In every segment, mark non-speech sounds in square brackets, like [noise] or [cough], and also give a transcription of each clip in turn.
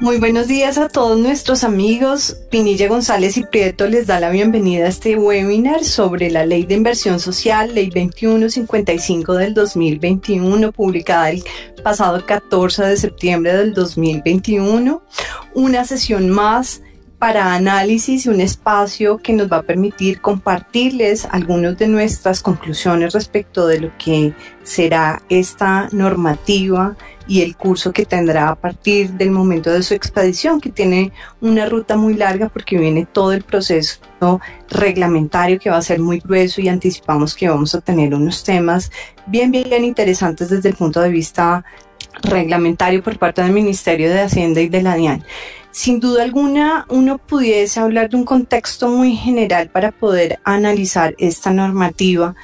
Muy buenos días a todos nuestros amigos. Pinilla González y Prieto les da la bienvenida a este webinar sobre la Ley de Inversión Social, Ley 2155 del 2021, publicada el pasado 14 de septiembre del 2021. Una sesión más para análisis y un espacio que nos va a permitir compartirles algunas de nuestras conclusiones respecto de lo que será esta normativa y el curso que tendrá a partir del momento de su expedición, que tiene una ruta muy larga porque viene todo el proceso reglamentario que va a ser muy grueso y anticipamos que vamos a tener unos temas bien, bien, interesantes desde el punto de vista reglamentario por parte del Ministerio de Hacienda y de la DIAN. Sin duda alguna, uno pudiese hablar de un contexto muy general para poder analizar esta normativa.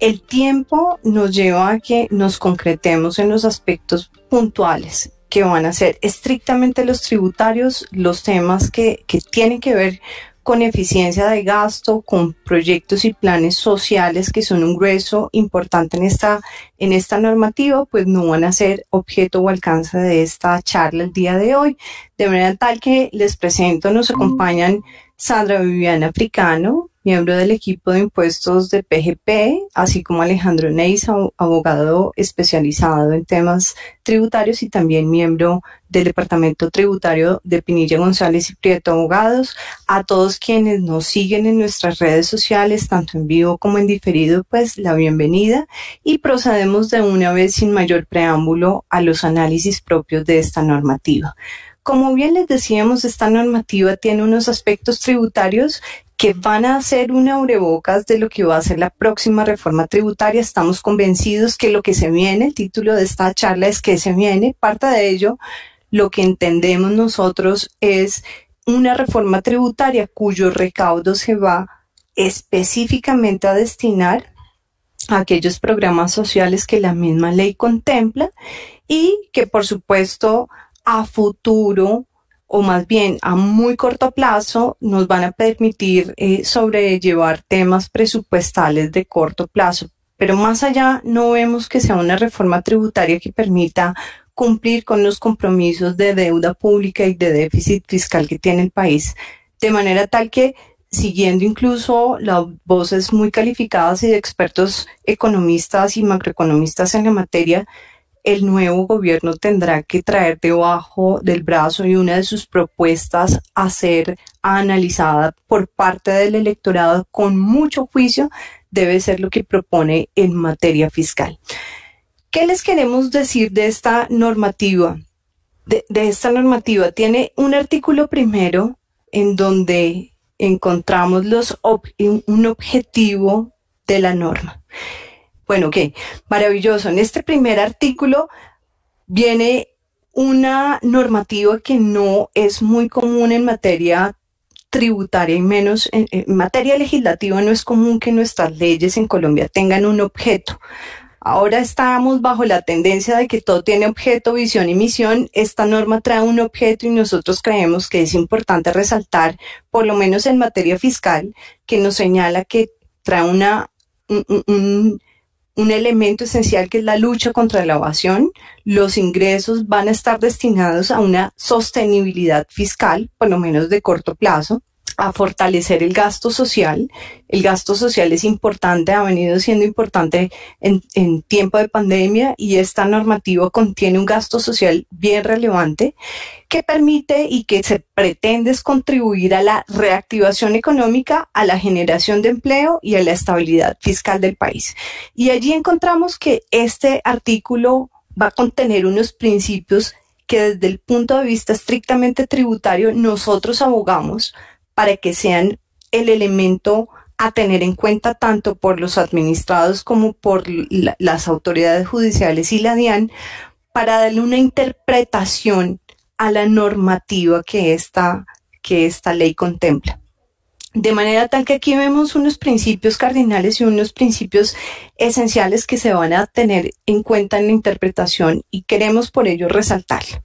El tiempo nos lleva a que nos concretemos en los aspectos puntuales que van a ser estrictamente los tributarios, los temas que, que tienen que ver con eficiencia de gasto, con proyectos y planes sociales que son un grueso importante en esta, en esta normativa, pues no van a ser objeto o alcance de esta charla el día de hoy. De manera tal que les presento, nos acompañan Sandra Viviana Africano, miembro del equipo de impuestos de PGP, así como Alejandro Neis, abogado especializado en temas tributarios y también miembro del Departamento Tributario de Pinilla González y Prieto Abogados. A todos quienes nos siguen en nuestras redes sociales, tanto en vivo como en diferido, pues la bienvenida y procedemos de una vez sin mayor preámbulo a los análisis propios de esta normativa. Como bien les decíamos, esta normativa tiene unos aspectos tributarios que van a ser un abrebocas de lo que va a ser la próxima reforma tributaria. Estamos convencidos que lo que se viene, el título de esta charla es que se viene, parte de ello, lo que entendemos nosotros es una reforma tributaria cuyo recaudo se va específicamente a destinar a aquellos programas sociales que la misma ley contempla y que por supuesto a futuro o más bien a muy corto plazo nos van a permitir eh, sobrellevar temas presupuestales de corto plazo. Pero más allá no vemos que sea una reforma tributaria que permita cumplir con los compromisos de deuda pública y de déficit fiscal que tiene el país. De manera tal que siguiendo incluso las voces muy calificadas y de expertos economistas y macroeconomistas en la materia, el nuevo gobierno tendrá que traer debajo del brazo y una de sus propuestas a ser analizada por parte del electorado con mucho juicio debe ser lo que propone en materia fiscal. ¿Qué les queremos decir de esta normativa? De, esta normativa tiene un artículo primero en donde encontramos los un objetivo de la norma. Bueno, ok, maravilloso. En este primer artículo viene una normativa que no es muy común en materia tributaria y menos en, materia legislativa no es común que nuestras leyes en Colombia tengan un objeto. Ahora estamos bajo la tendencia de que todo tiene objeto, visión y misión. Esta norma trae un objeto y nosotros creemos que es importante resaltar, por lo menos en materia fiscal, que nos señala que trae una, un, elemento esencial que es la lucha contra la evasión. Los ingresos van a estar destinados a una sostenibilidad fiscal, por lo menos de corto plazo a fortalecer el gasto social. El gasto social es importante, ha venido siendo importante en, en, tiempo de pandemia y esta normativa contiene un gasto social bien relevante que permite y que se pretende contribuir a la reactivación económica, a la generación de empleo y a la estabilidad fiscal del país. Y allí encontramos que este artículo va a contener unos principios que desde el punto de vista estrictamente tributario nosotros abogamos para que sean el elemento a tener en cuenta tanto por los administrados como por las autoridades judiciales y la DIAN para darle una interpretación a la normativa que esta, que esta ley contempla. De manera tal que aquí vemos unos principios cardinales y unos principios esenciales que se van a tener en cuenta en la interpretación y queremos por ello resaltarla.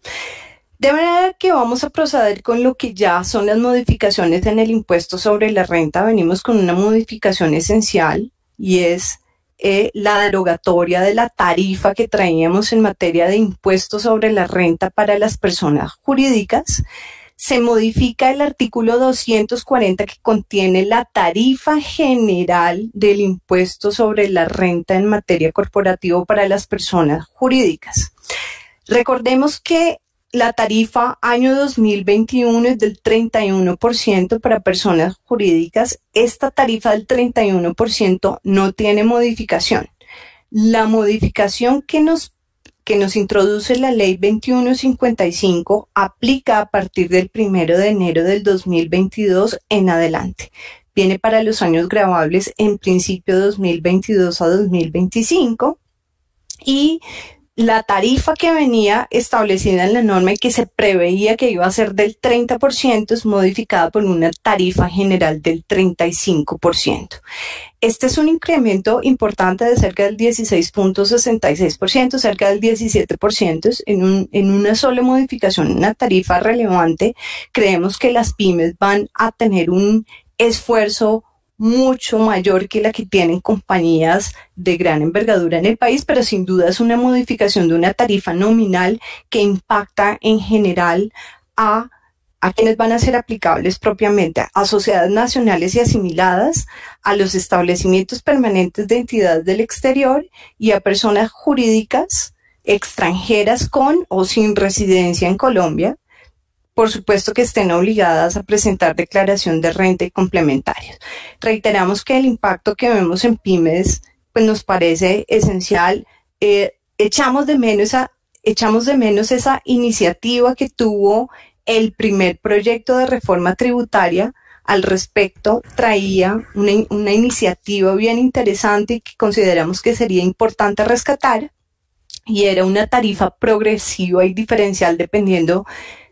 De manera que vamos a proceder con lo que ya son las modificaciones en el impuesto sobre la renta. Venimos con una modificación esencial y es eh, la derogatoria de la tarifa que traíamos en materia de impuestos sobre la renta para las personas jurídicas. Se modifica el artículo 240 que contiene la tarifa general del impuesto sobre la renta en materia corporativa para las personas jurídicas. Recordemos que la tarifa año 2021 es del 31% para personas jurídicas. Esta tarifa del 31% no tiene modificación. La modificación que nos, que nos introduce la ley 2155 aplica a partir del 1 de enero del 2022 en adelante. Viene para los años grabables en principio 2022 a 2025 y la tarifa que venía establecida en la norma y que se preveía que iba a ser del 30% es modificada por una tarifa general del 35%. Este es un incremento importante de cerca del 16.66%, cerca del 17% en, un, en una sola modificación, una tarifa relevante. Creemos que las pymes van a tener un esfuerzo mucho mayor que la que tienen compañías de gran envergadura en el país, pero sin duda es una modificación de una tarifa nominal que impacta en general a, a quienes van a ser aplicables propiamente, a sociedades nacionales y asimiladas, a los establecimientos permanentes de entidades del exterior y a personas jurídicas extranjeras con o sin residencia en Colombia, por supuesto que estén obligadas a presentar declaración de renta y complementarios. Reiteramos que el impacto que vemos en pymes pues nos parece esencial. Eh, echamos, de menos echamos de menos esa iniciativa que tuvo el primer proyecto de reforma tributaria al respecto traía una, una, iniciativa bien interesante que consideramos que sería importante rescatar y era una tarifa progresiva y diferencial dependiendo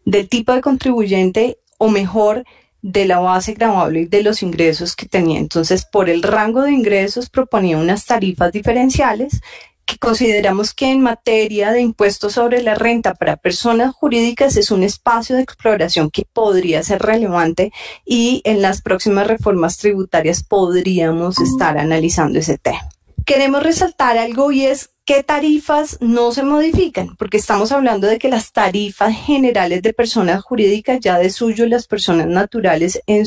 del tipo de contribuyente o mejor de la base grabable y de los ingresos que tenía. Entonces, por el rango de ingresos proponía unas tarifas diferenciales que consideramos que en materia de impuestos sobre la renta para personas jurídicas es un espacio de exploración que podría ser relevante y en las próximas reformas tributarias podríamos estar analizando ese tema. Queremos resaltar algo y es ¿Qué tarifas no se modifican? Porque estamos hablando de que las tarifas generales de personas jurídicas ya de suyo las personas naturales en,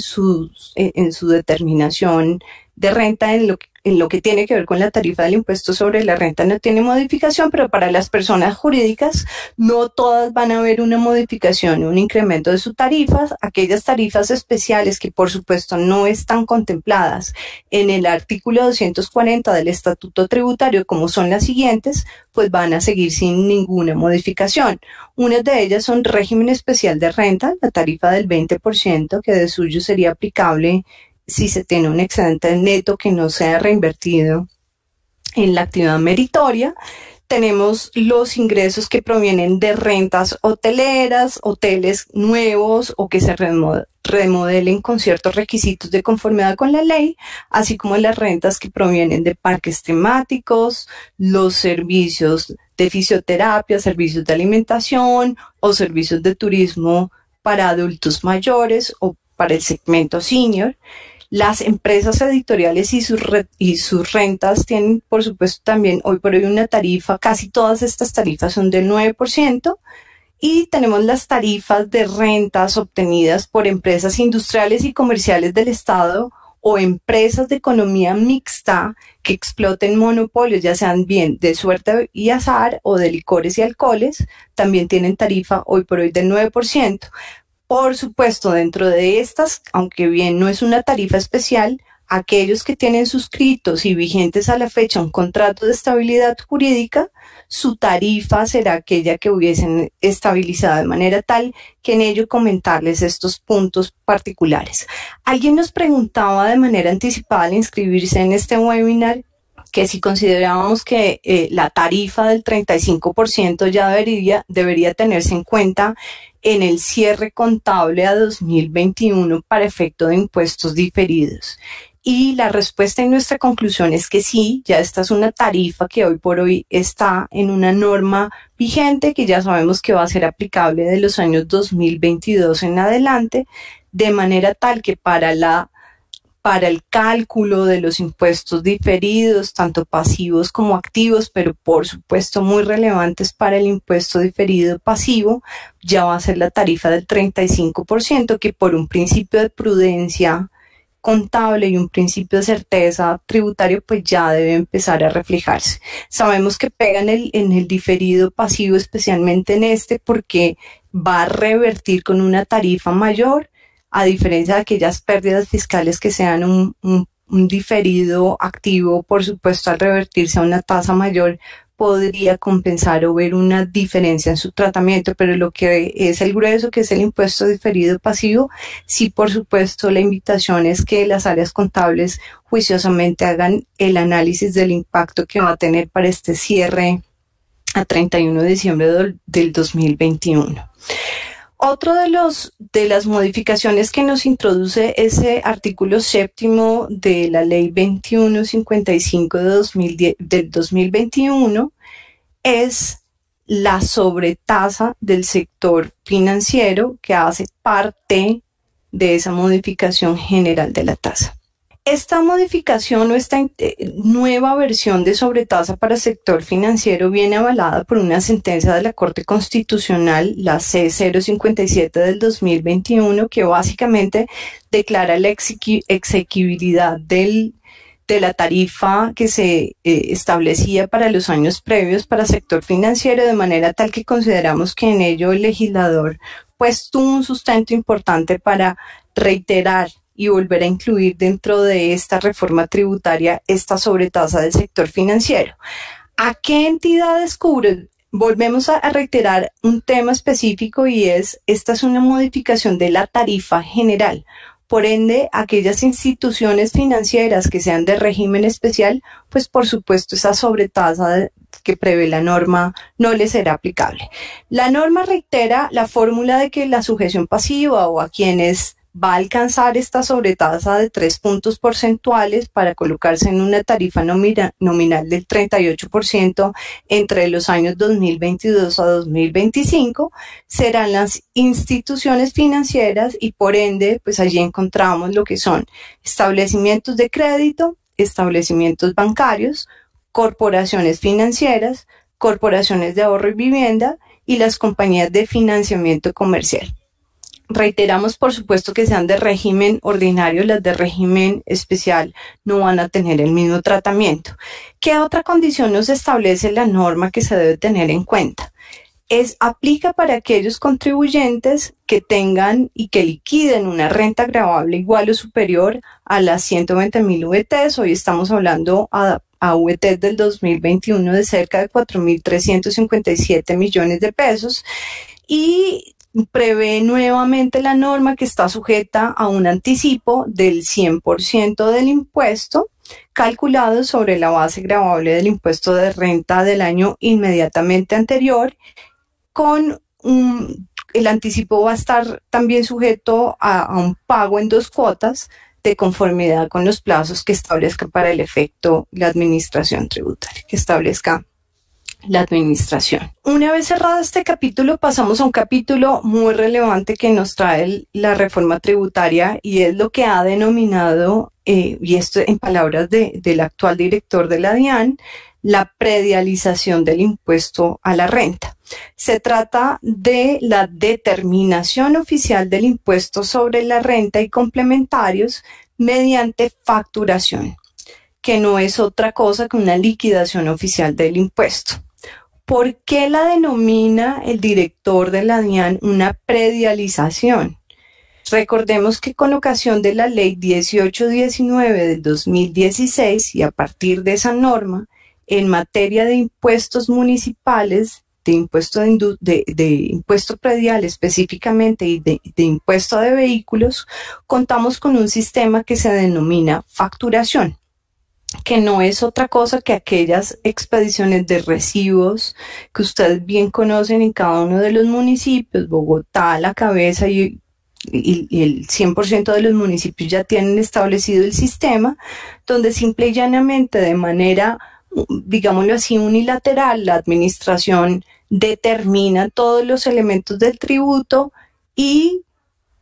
en su determinación de renta en lo que en lo que tiene que ver con la tarifa del impuesto sobre la renta no tiene modificación, pero para las personas jurídicas no todas van a haber una modificación, un incremento de sus tarifas. Aquellas tarifas especiales que por supuesto no están contempladas en el artículo 240 del Estatuto Tributario, como son las siguientes, pues van a seguir sin ninguna modificación. Una de ellas son régimen especial de renta, la tarifa del 20%, que de suyo sería aplicable si se tiene un excedente neto que no sea reinvertido en la actividad meritoria. Tenemos los ingresos que provienen de rentas hoteleras, hoteles nuevos o que se remodelen con ciertos requisitos de conformidad con la ley, así como las rentas que provienen de parques temáticos, los servicios de fisioterapia, servicios de alimentación o servicios de turismo para adultos mayores o para el segmento senior. Las empresas editoriales y sus, rentas tienen, por supuesto, también hoy por hoy una tarifa, casi todas estas tarifas son del 9%, y tenemos las tarifas de rentas obtenidas por empresas industriales y comerciales del Estado o empresas de economía mixta que exploten monopolios, ya sean bien de suerte y azar o de licores y alcoholes, también tienen tarifa hoy por hoy del 9%. Por supuesto, dentro de estas, aunque bien no es una tarifa especial, aquellos que tienen suscritos y vigentes a la fecha un contrato de estabilidad jurídica, su tarifa será aquella que hubiesen estabilizado de manera tal que en ello comentarles estos puntos particulares. Alguien nos preguntaba de manera anticipada al inscribirse en este webinar que si considerábamos que eh, la tarifa del 35% ya debería, debería tenerse en cuenta en el cierre contable a 2021 para efecto de impuestos diferidos. Y la respuesta en nuestra conclusión es que sí, ya esta es una tarifa que hoy por hoy está en una norma vigente que ya sabemos que va a ser aplicable de los años 2022 en adelante, de manera tal que para la para el cálculo de los impuestos diferidos, tanto pasivos como activos, pero por supuesto muy relevantes para el impuesto diferido pasivo, ya va a ser la tarifa del 35%, que por un principio de prudencia contable y un principio de certeza tributario, pues ya debe empezar a reflejarse. Sabemos que pega en el, en el diferido pasivo, especialmente en este, porque va a revertir con una tarifa mayor, a diferencia de aquellas pérdidas fiscales que sean un, diferido activo, por supuesto, al revertirse a una tasa mayor, podría compensar o ver una diferencia en su tratamiento, pero lo que es el grueso, que es el impuesto diferido pasivo, sí, por supuesto, la invitación es que las áreas contables juiciosamente hagan el análisis del impacto que va a tener para este cierre a 31 de diciembre del 2021. Otro de los de las modificaciones que nos introduce ese artículo séptimo de la ley 2155 de 2010, del 2021 es la sobretasa del sector financiero que hace parte de esa modificación general de la tasa. Esta modificación o esta eh, nueva versión de sobretasa para sector financiero viene avalada por una sentencia de la Corte Constitucional, la C057 del 2021, que básicamente declara la exequibilidad del, de la tarifa que se eh, establecía para los años previos para sector financiero, de manera tal que consideramos que en ello el legislador pues tuvo un sustento importante para reiterar y volver a incluir dentro de esta reforma tributaria esta sobretasa del sector financiero. ¿A qué entidades cubre? Volvemos a, reiterar un tema específico y es, esta es una modificación de la tarifa general. Por ende, aquellas instituciones financieras que sean de régimen especial, pues por supuesto esa sobretasa que prevé la norma no les será aplicable. La norma reitera la fórmula de que la sujeción pasiva o a quienes va a alcanzar esta sobretasa de tres puntos porcentuales para colocarse en una tarifa nominal del 38% entre los años 2022 a 2025 serán las instituciones financieras y por ende, pues allí encontramos lo que son establecimientos de crédito, establecimientos bancarios, corporaciones financieras, corporaciones de ahorro y vivienda y las compañías de financiamiento comercial. Reiteramos, por supuesto, que sean de régimen ordinario, las de régimen especial no van a tener el mismo tratamiento. ¿Qué otra condición nos establece la norma que se debe tener en cuenta? Es aplica para aquellos contribuyentes que tengan y que liquiden una renta grabable igual o superior a las 120 mil VTs. Hoy estamos hablando a, a VT del 2021 de cerca de 4.357 millones de pesos y prevé nuevamente la norma que está sujeta a un anticipo del 100% del impuesto calculado sobre la base grabable del impuesto de renta del año inmediatamente anterior con un, el anticipo va a estar también sujeto a, a un pago en dos cuotas de conformidad con los plazos que establezca para el efecto la administración tributaria, que establezca la administración. Una vez cerrado este capítulo, pasamos a un capítulo muy relevante que nos trae la reforma tributaria y es lo que ha denominado, eh, y esto en palabras de, del actual director de la DIAN, la predialización del impuesto a la renta. Se trata de la determinación oficial del impuesto sobre la renta y complementarios mediante facturación, que no es otra cosa que una liquidación oficial del impuesto. ¿Por qué la denomina el director de la DIAN una predialización? Recordemos que con ocasión de la ley 1819 del 2016 y a partir de esa norma, en materia de impuestos municipales, de impuesto, de, impuesto predial específicamente y de impuesto de vehículos, contamos con un sistema que se denomina facturación que no es otra cosa que aquellas expediciones de recibos que ustedes bien conocen en cada uno de los municipios, Bogotá, la cabeza y, el 100% de los municipios ya tienen establecido el sistema, donde simple y llanamente de manera, digámoslo así, unilateral, la administración determina todos los elementos del tributo y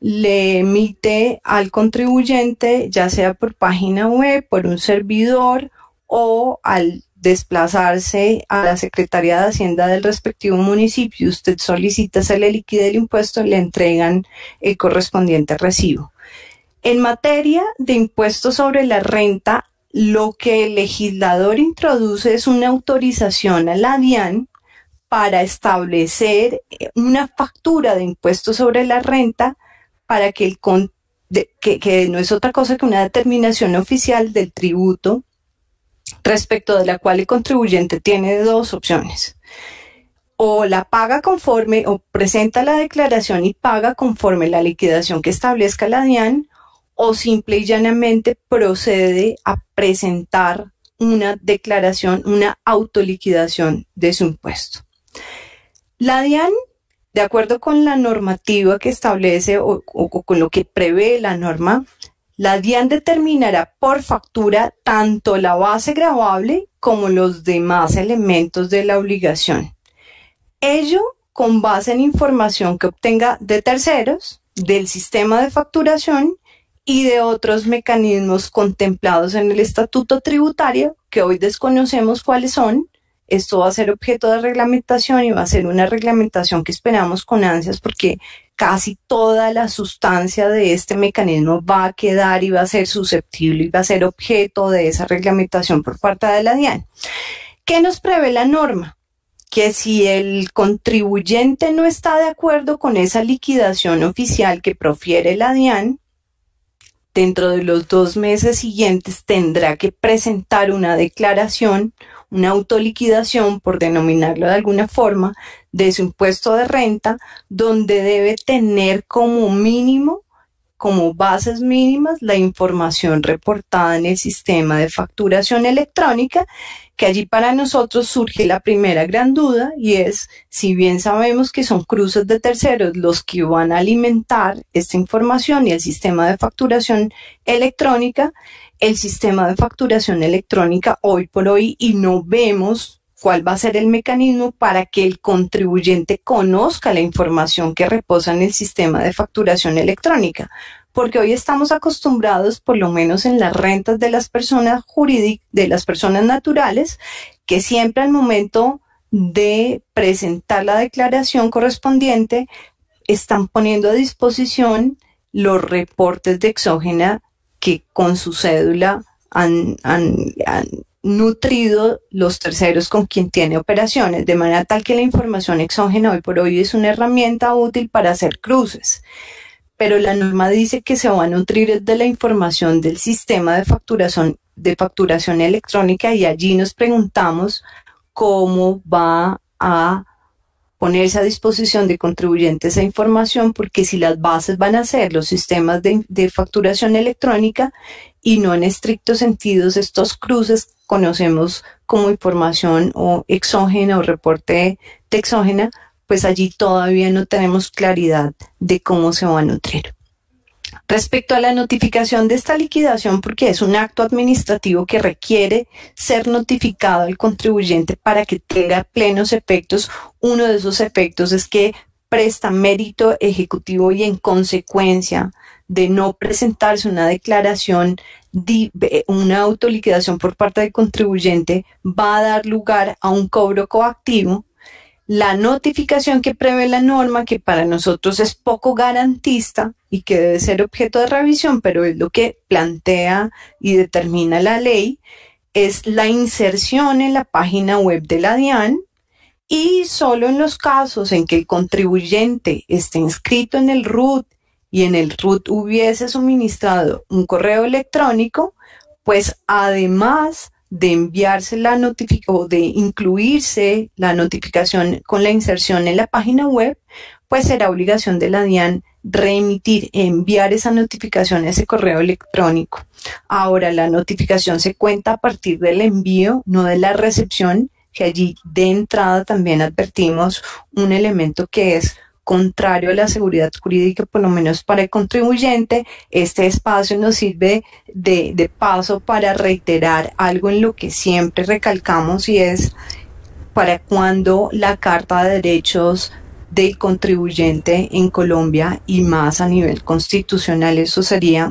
le emite al contribuyente, ya sea por página web, por un servidor o al desplazarse a la Secretaría de Hacienda del respectivo municipio, usted solicita se le liquide el impuesto, le entregan el correspondiente recibo. En materia de impuestos sobre la renta, lo que el legislador introduce es una autorización a la DIAN para establecer una factura de impuestos sobre la renta para que el que, que no es otra cosa que una determinación oficial del tributo respecto de la cual el contribuyente tiene dos opciones. O la paga conforme o presenta la declaración y paga conforme la liquidación que establezca la DIAN o simple y llanamente procede a presentar una declaración, una autoliquidación de su impuesto. La DIAN, de acuerdo con la normativa que establece o, con lo que prevé la norma, la DIAN determinará por factura tanto la base grabable como los demás elementos de la obligación. Ello con base en información que obtenga de terceros, del sistema de facturación y de otros mecanismos contemplados en el estatuto tributario, que hoy desconocemos cuáles son, esto va a ser objeto de reglamentación y va a ser una reglamentación que esperamos con ansias porque casi toda la sustancia de este mecanismo va a quedar y va a ser susceptible y va a ser objeto de esa reglamentación por parte de la DIAN. ¿Qué nos prevé la norma? Que si el contribuyente no está de acuerdo con esa liquidación oficial que profiere la DIAN, dentro de los dos meses siguientes tendrá que presentar una declaración una autoliquidación, por denominarlo de alguna forma, de su impuesto de renta, donde debe tener como mínimo, como bases mínimas, la información reportada en el sistema de facturación electrónica, que allí para nosotros surge la primera gran duda y es, si bien sabemos que son cruces de terceros los que van a alimentar esta información y el sistema de facturación electrónica, el sistema de facturación electrónica hoy por hoy y no vemos cuál va a ser el mecanismo para que el contribuyente conozca la información que reposa en el sistema de facturación electrónica. Porque hoy estamos acostumbrados, por lo menos en las rentas de las personas jurídicas, de las personas naturales, que siempre al momento de presentar la declaración correspondiente están poniendo a disposición los reportes de exógena que con su cédula han, nutrido los terceros con quien tiene operaciones, de manera tal que la información exógena hoy por hoy es una herramienta útil para hacer cruces. Pero la norma dice que se va a nutrir de la información del sistema de facturación, de facturación electrónica y allí nos preguntamos cómo va a ponerse a disposición de contribuyentes esa información, porque si las bases van a ser los sistemas de, facturación electrónica y no en estrictos sentidos estos cruces conocemos como información o exógena o reporte de exógena, pues allí todavía no tenemos claridad de cómo se va a nutrir. Respecto a la notificación de esta liquidación, porque es un acto administrativo que requiere ser notificado al contribuyente para que tenga plenos efectos, uno de esos efectos es que presta mérito ejecutivo y en consecuencia de no presentarse una declaración, una autoliquidación por parte del contribuyente va a dar lugar a un cobro coactivo la notificación que prevé la norma, que para nosotros es poco garantista y que debe ser objeto de revisión, pero es lo que plantea y determina la ley, es la inserción en la página web de la DIAN y solo en los casos en que el contribuyente esté inscrito en el RUT y en el RUT hubiese suministrado un correo electrónico, pues además de enviarse la notificación o de incluirse la notificación con la inserción en la página web, pues será obligación de la DIAN remitir, enviar esa notificación a ese correo electrónico. Ahora, la notificación se cuenta a partir del envío, no de la recepción, que allí de entrada también advertimos un elemento que es contrario a la seguridad jurídica, por lo menos para el contribuyente. Este espacio nos sirve de, de paso para reiterar algo en lo que siempre recalcamos y es para cuando la Carta de Derechos del contribuyente en Colombia y más a nivel constitucional. Eso sería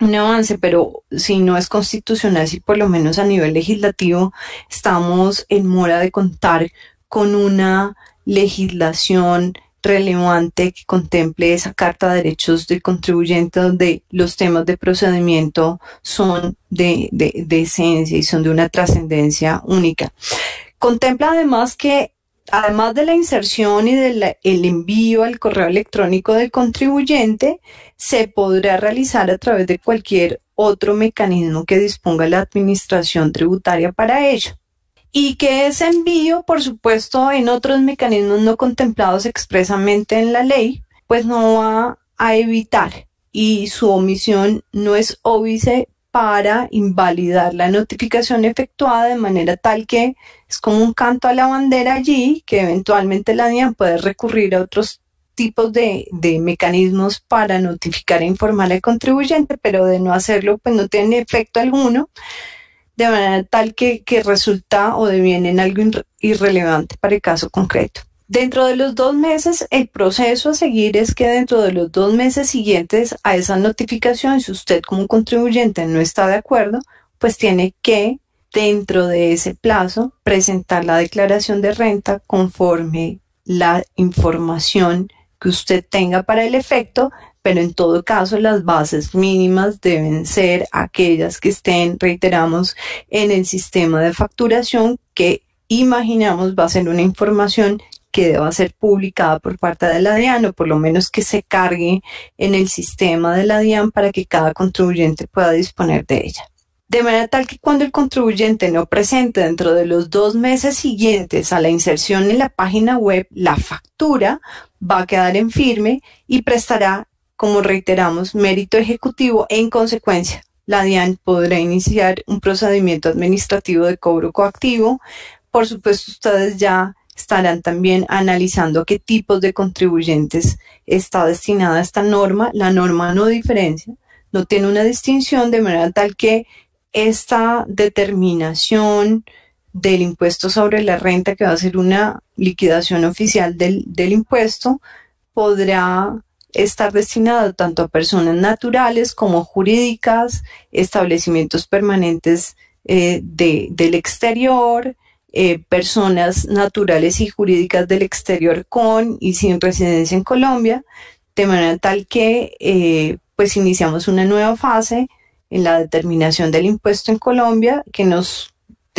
un avance, pero si no es constitucional, si por lo menos a nivel legislativo estamos en mora de contar con una legislación relevante que contemple esa Carta de Derechos del Contribuyente donde los temas de procedimiento son de, de esencia y son de una trascendencia única. Contempla además que además de la inserción y del envío al correo electrónico del contribuyente, se podrá realizar a través de cualquier otro mecanismo que disponga la administración tributaria para ello. Y que ese envío, por supuesto, en otros mecanismos no contemplados expresamente en la ley, pues no va a evitar y su omisión no es óbice para invalidar la notificación efectuada de manera tal que es como un canto a la bandera allí, que eventualmente la DIAN puede recurrir a otros tipos de, mecanismos para notificar e informar al contribuyente, pero de no hacerlo, pues no tiene efecto alguno, de manera tal que, que resulta o deviene en algo irrelevante para el caso concreto. Dentro de los dos meses, el proceso a seguir es que dentro de los dos meses siguientes a esa notificación, si usted como contribuyente no está de acuerdo, pues tiene que, dentro de ese plazo, presentar la declaración de renta conforme la información que usted tenga para el efecto, pero en todo caso las bases mínimas deben ser aquellas que estén, reiteramos, en el sistema de facturación que imaginamos va a ser una información que deba ser publicada por parte de la DIAN o por lo menos que se cargue en el sistema de la DIAN para que cada contribuyente pueda disponer de ella. De manera tal que cuando el contribuyente no presente dentro de los dos meses siguientes a la inserción en la página web, la factura va a quedar en firme y prestará, como reiteramos, mérito ejecutivo en consecuencia. La DIAN podrá iniciar un procedimiento administrativo de cobro coactivo. Por supuesto, ustedes ya estarán también analizando qué tipos de contribuyentes está destinada esta norma. La norma no diferencia, no tiene una distinción de manera tal que esta determinación del impuesto sobre la renta, que va a ser una liquidación oficial del, impuesto, podrá estar destinado tanto a personas naturales como jurídicas, establecimientos permanentes eh, del exterior, eh, personas naturales y jurídicas del exterior con y sin residencia en Colombia, de manera tal que eh, pues iniciamos una nueva fase en la determinación del impuesto en Colombia que nos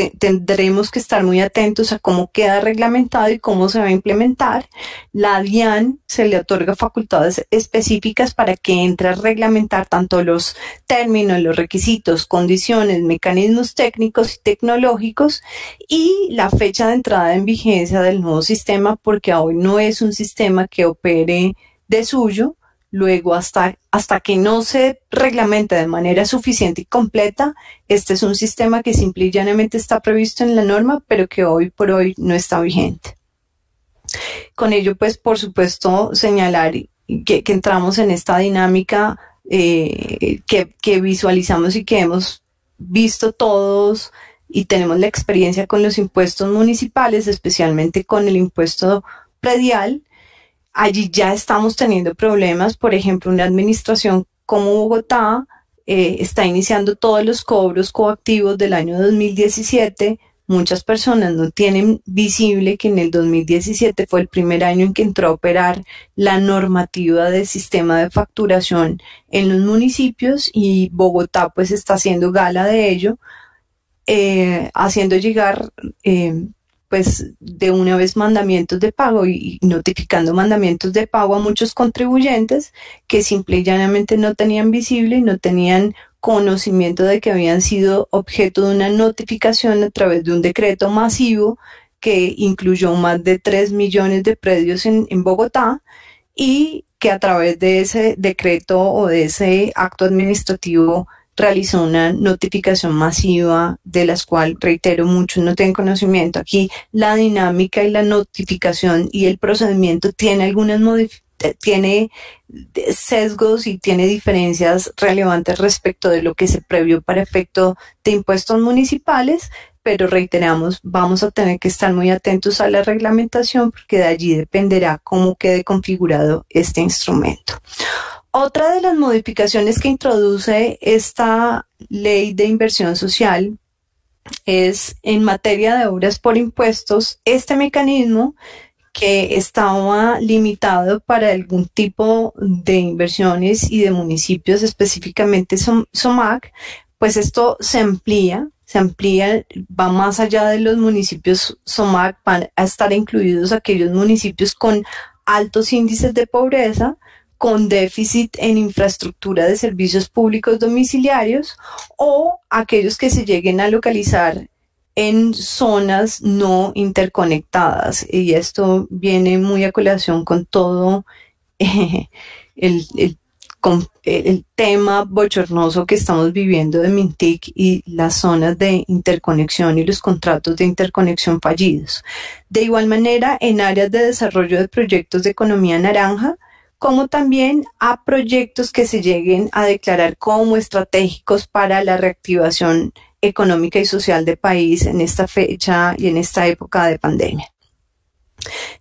tendremos que estar muy atentos a cómo queda reglamentado y cómo se va a implementar. La DIAN se le otorga facultades específicas para que entre a reglamentar tanto los términos, los requisitos, condiciones, mecanismos técnicos y tecnológicos y la fecha de entrada en vigencia del nuevo sistema, porque hoy no es un sistema que opere de suyo, Luego, hasta, hasta que no se reglamente de manera suficiente y completa, este es un sistema que simple y llanamente está previsto en la norma, pero que hoy por hoy no está vigente. Con ello, pues, por supuesto, señalar que, entramos en esta dinámica eh, que, que visualizamos y que hemos visto todos y tenemos la experiencia con los impuestos municipales, especialmente con el impuesto predial, allí ya estamos teniendo problemas. Por ejemplo, una administración como Bogotá eh, está iniciando todos los cobros coactivos del año 2017. Muchas personas no tienen visible que en el 2017 fue el primer año en que entró a operar la normativa del sistema de facturación en los municipios y Bogotá pues está haciendo gala de ello, eh, haciendo llegar eh, pues de una vez mandamientos de pago y, notificando mandamientos de pago a muchos contribuyentes que simple y llanamente no tenían visible y no tenían conocimiento de que habían sido objeto de una notificación a través de un decreto masivo que incluyó más de 3 millones de predios en, en Bogotá y que a través de ese decreto o de ese acto administrativo realizó una notificación masiva de las cuales, reitero, muchos no tienen conocimiento. Aquí la dinámica y la notificación y el procedimiento tiene algunas tiene sesgos y tiene diferencias relevantes respecto de lo que se previó para efecto de impuestos municipales, pero reiteramos, vamos a tener que estar muy atentos a la reglamentación porque de allí dependerá cómo quede configurado este instrumento. Otra de las modificaciones que introduce esta ley de inversión social es en materia de obras por impuestos, este mecanismo que estaba limitado para algún tipo de inversiones y de municipios, específicamente SOMAC, pues esto se amplía, se amplía, va más allá de los municipios SOMAC, van a estar incluidos aquellos municipios con altos índices de pobreza, con déficit en infraestructura de servicios públicos domiciliarios o aquellos que se lleguen a localizar en zonas no interconectadas. Y esto viene muy a colación con todo [laughs] el, el, tema bochornoso que estamos viviendo de Mintic y las zonas de interconexión y los contratos de interconexión fallidos. De igual manera, en áreas de desarrollo de proyectos de economía naranja, como también a proyectos que se lleguen a declarar como estratégicos para la reactivación económica y social del país en esta fecha y en esta época de pandemia.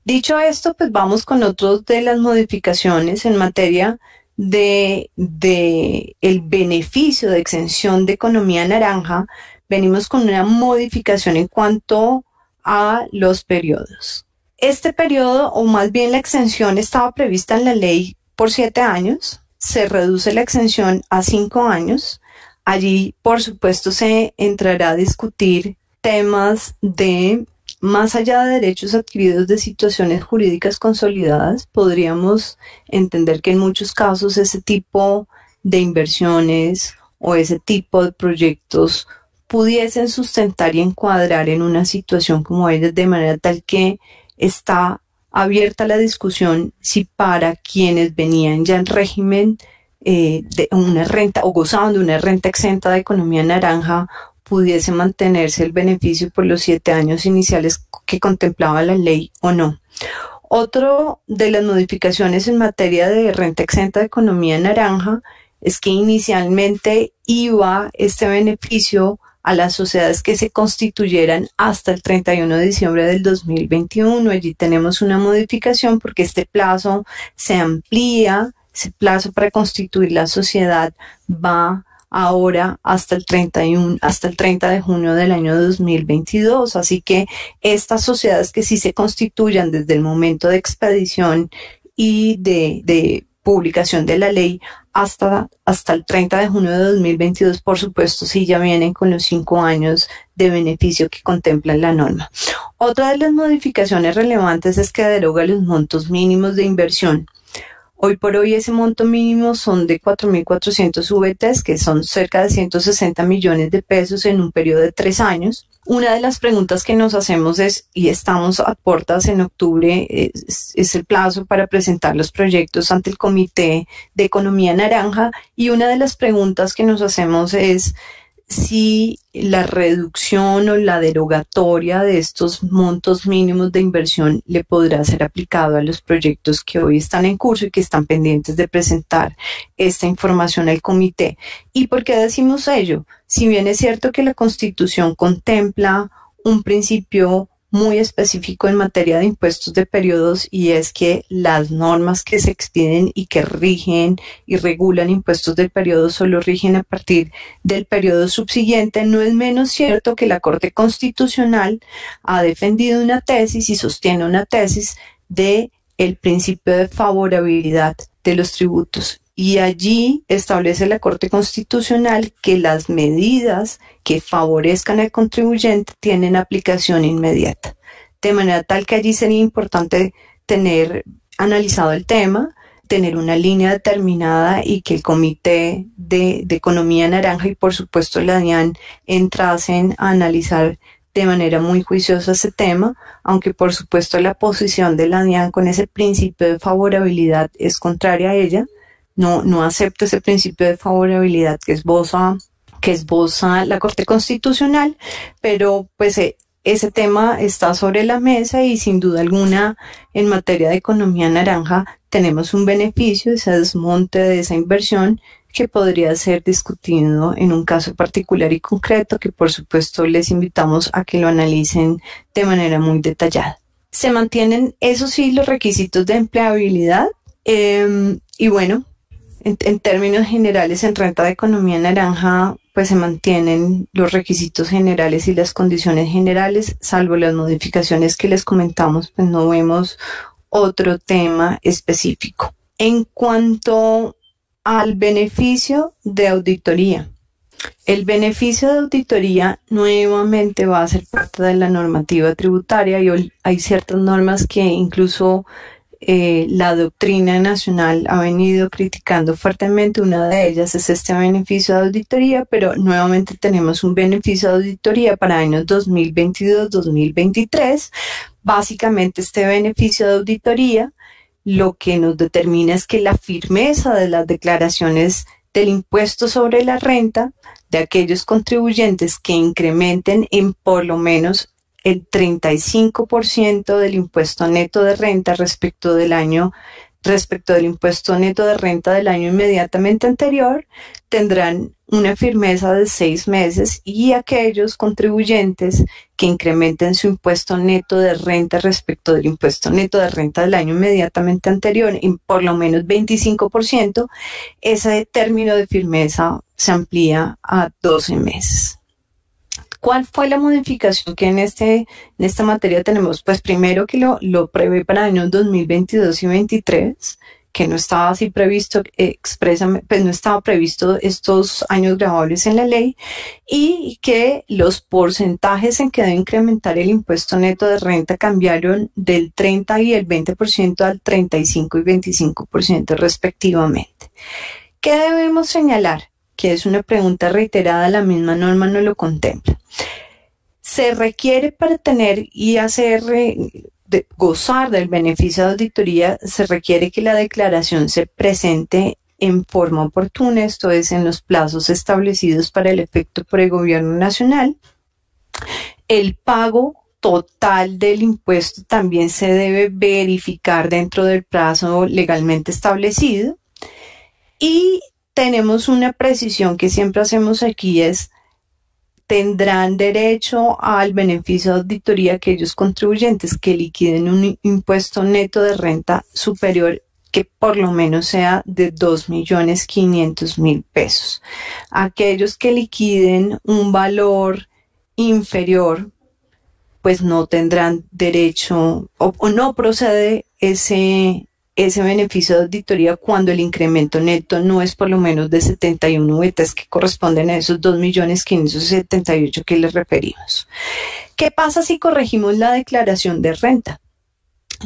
Dicho esto, pues vamos con otras de las modificaciones en materia de, de el beneficio de exención de economía naranja. Venimos con una modificación en cuanto a los periodos. Este periodo, o más bien la exención, estaba prevista en la ley por siete años. Se reduce la exención a cinco años Allí, por supuesto, se entrará a discutir temas de, más allá de derechos adquiridos de situaciones jurídicas consolidadas, podríamos entender que en muchos casos ese tipo de inversiones o ese tipo de proyectos pudiesen sustentar y encuadrar en una situación como ella, de manera tal que está abierta la discusión si para quienes venían ya en régimen eh, de una renta o gozaban de una renta exenta de economía naranja pudiese mantenerse el beneficio por los siete años iniciales que contemplaba la ley o no. Otro de las modificaciones en materia de renta exenta de economía naranja es que inicialmente iba este beneficio a las sociedades que se constituyeran hasta el 31 de diciembre del 2021. Allí tenemos una modificación porque este plazo se amplía ese plazo para constituir la sociedad va ahora hasta el 31, hasta el 30 de junio del año 2022. Así que estas sociedades que sí se constituyan desde el momento de expedición y de, publicación de la ley hasta, hasta el 30 de junio de 2022, por supuesto, sí ya vienen con los cinco años de beneficio que contempla la norma. Otra de las modificaciones relevantes es que deroga los montos mínimos de inversión Hoy por hoy ese monto mínimo son de 4.400 VTs, que son cerca de 160 millones de pesos en un periodo de tres años. Una de las preguntas que nos hacemos es, y estamos a puertas en octubre, es, es, el plazo para presentar los proyectos ante el Comité de Economía Naranja, y una de las preguntas que nos hacemos es, si la reducción o la derogatoria de estos montos mínimos de inversión le podrá ser aplicado a los proyectos que hoy están en curso y que están pendientes de presentar esta información al comité. ¿Y por qué decimos ello? Si bien es cierto que la Constitución contempla un principio muy específico en materia de impuestos de periodos y es que las normas que se expiden y que rigen y regulan impuestos del periodo solo rigen a partir del periodo subsiguiente. No es menos cierto que la Corte Constitucional ha defendido una tesis y sostiene una tesis de el principio de favorabilidad de los tributos y allí establece la Corte Constitucional que las medidas que favorezcan al contribuyente tienen aplicación inmediata. De manera tal que allí sería importante tener analizado el tema, tener una línea determinada y que el Comité de, Economía Naranja y por supuesto la DIAN entrasen a analizar de manera muy juiciosa ese tema, aunque por supuesto la posición de la DIAN con ese principio de favorabilidad es contraria a ella no, no acepta ese principio de favorabilidad que esboza, que esboza la Corte Constitucional, pero pues eh, ese tema está sobre la mesa y sin duda alguna en materia de economía naranja tenemos un beneficio, ese desmonte de esa inversión que podría ser discutido en un caso particular y concreto que por supuesto les invitamos a que lo analicen de manera muy detallada. Se mantienen, eso sí, los requisitos de empleabilidad em, y bueno, en, términos generales, en renta de economía naranja, pues se mantienen los requisitos generales y las condiciones generales, salvo las modificaciones que les comentamos, pues no vemos otro tema específico. En cuanto al beneficio de auditoría, el beneficio de auditoría nuevamente va a ser parte de la normativa tributaria y hay ciertas normas que incluso eh, la doctrina nacional ha venido criticando fuertemente. Una de ellas es este beneficio de auditoría, pero nuevamente tenemos un beneficio de auditoría para años 2022-2023. Básicamente este beneficio de auditoría lo que nos determina es que la firmeza de las declaraciones del impuesto sobre la renta de aquellos contribuyentes que incrementen en por lo menos el 35% del impuesto neto de renta respecto del año respecto del impuesto neto de renta del año inmediatamente anterior tendrán una firmeza de seis meses y aquellos contribuyentes que incrementen su impuesto neto de renta respecto del impuesto neto de renta del año inmediatamente anterior por lo menos 25%, ese término de firmeza se amplía a 12 meses. ¿Cuál fue la modificación que en, este, en esta materia tenemos? Pues primero que lo, lo prevé para años 2022 y 2023, que no estaba así previsto expresamente, pues no estaba previsto estos años grabables en la ley y que los porcentajes en que debe incrementar el impuesto neto de renta cambiaron del 30 y el 20% al 35 y 25% respectivamente. ¿Qué debemos señalar? Que es una pregunta reiterada, la misma norma no lo contempla. Se requiere para tener y hacer eh, gozar del beneficio de auditoría, se requiere que la declaración se presente en forma oportuna, esto es, en los plazos establecidos para el efecto por el gobierno nacional. El pago total del impuesto también se debe verificar dentro del plazo legalmente establecido. Y tenemos una precisión que siempre hacemos aquí es tendrán derecho al beneficio de auditoría aquellos contribuyentes que liquiden un impuesto neto de renta superior que por lo menos sea de 2.500.000 pesos. Aquellos que liquiden un valor inferior, pues no tendrán derecho o, o no procede ese, ese beneficio de auditoría cuando el incremento neto no es por lo menos de 71 betas que corresponden a esos 2.578 que les referimos. ¿Qué pasa si corregimos la declaración de renta?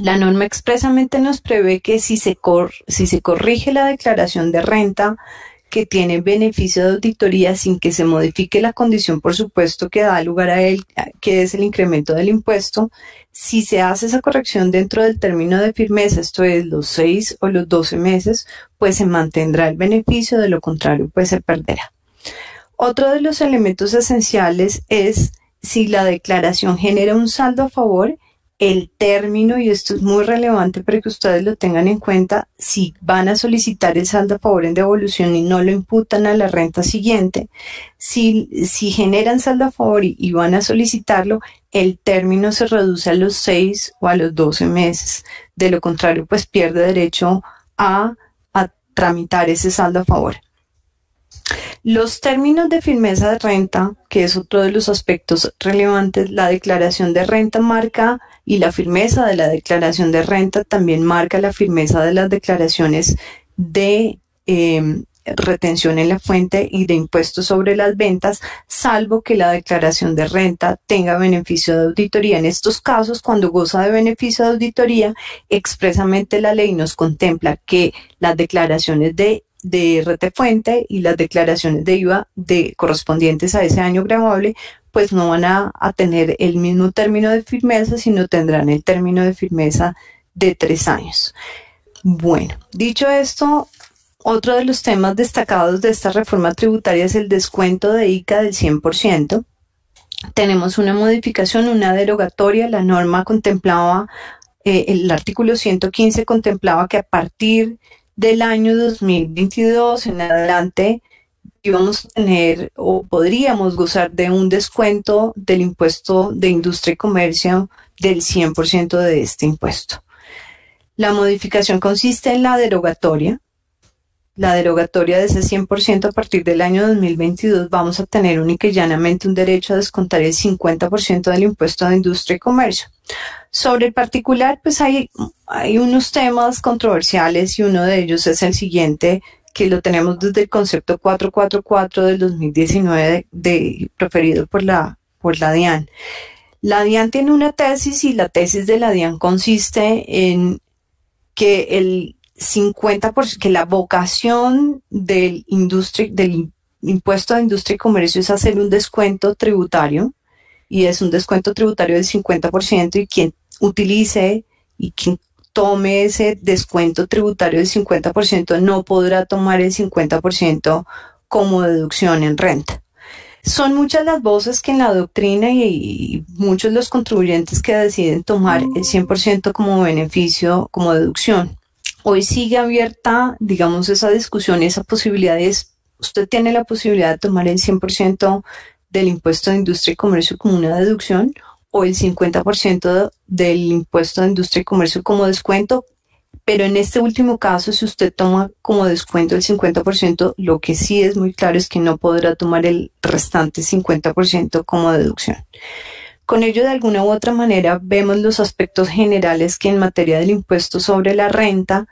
La norma expresamente nos prevé que si se, si se corrige la declaración de renta, que tiene beneficio de auditoría sin que se modifique la condición, por supuesto, que da lugar a él, que es el incremento del impuesto. Si se hace esa corrección dentro del término de firmeza, esto es los seis o los doce meses, pues se mantendrá el beneficio, de lo contrario, pues se perderá. Otro de los elementos esenciales es si la declaración genera un saldo a favor el término, y esto es muy relevante para que ustedes lo tengan en cuenta, si van a solicitar el saldo a favor en devolución y no lo imputan a la renta siguiente, si, si generan saldo a favor y, van a solicitarlo, el término se reduce a los 6 o a los 12 meses. De lo contrario, pues pierde derecho a, a tramitar ese saldo a favor. Los términos de firmeza de renta, que es otro de los aspectos relevantes, la declaración de renta marca y la firmeza de la declaración de renta también marca la firmeza de las declaraciones de em, retención en la fuente y de impuestos sobre las ventas, salvo que la declaración de renta tenga beneficio de auditoría. En estos casos, cuando goza de beneficio de auditoría, expresamente la ley nos contempla que las declaraciones de de retefuente y las declaraciones de IVA de correspondientes a ese año grabable, pues no van a, tener el mismo término de firmeza, sino tendrán el término de firmeza de tres años. Bueno, dicho esto, otro de los temas destacados de esta reforma tributaria es el descuento de ICA del 100%. Tenemos una modificación, una derogatoria. La norma contemplaba, eh, el artículo 115 contemplaba que a partir del año 2022 en adelante íbamos a tener o podríamos gozar de un descuento del impuesto de industria y comercio del 100% de este impuesto. La modificación consiste en la derogatoria. La derogatoria de ese 100% a partir del año 2022 vamos a tener única y llanamente un derecho a descontar el 50% del impuesto de industria y comercio. Sobre el particular, pues hay, hay unos temas controversiales y uno de ellos es el siguiente, que lo tenemos desde el concepto 444 del 2019 de, proferido por la, por la DIAN. La DIAN tiene una tesis y la tesis de la DIAN consiste en que el 50%, que la vocación del, industria, del impuesto de industria y comercio es hacer un descuento tributario y es un descuento tributario del 50% y quien utilice y quien tome ese descuento tributario del 50% no podrá tomar el 50% como deducción en renta. Son muchas las voces que en la doctrina y, muchos los contribuyentes que deciden tomar el 100% como beneficio, como deducción. Hoy sigue abierta, digamos, esa discusión, esa posibilidad es, usted tiene la posibilidad de tomar el 100% del impuesto de industria y comercio como una deducción o el 50% del impuesto de industria y comercio como descuento, pero en este último caso, si usted toma como descuento el 50%, lo que sí es muy claro es que no podrá tomar el restante 50% como deducción. Con ello, de alguna u otra manera, vemos los aspectos generales que en materia del impuesto sobre la renta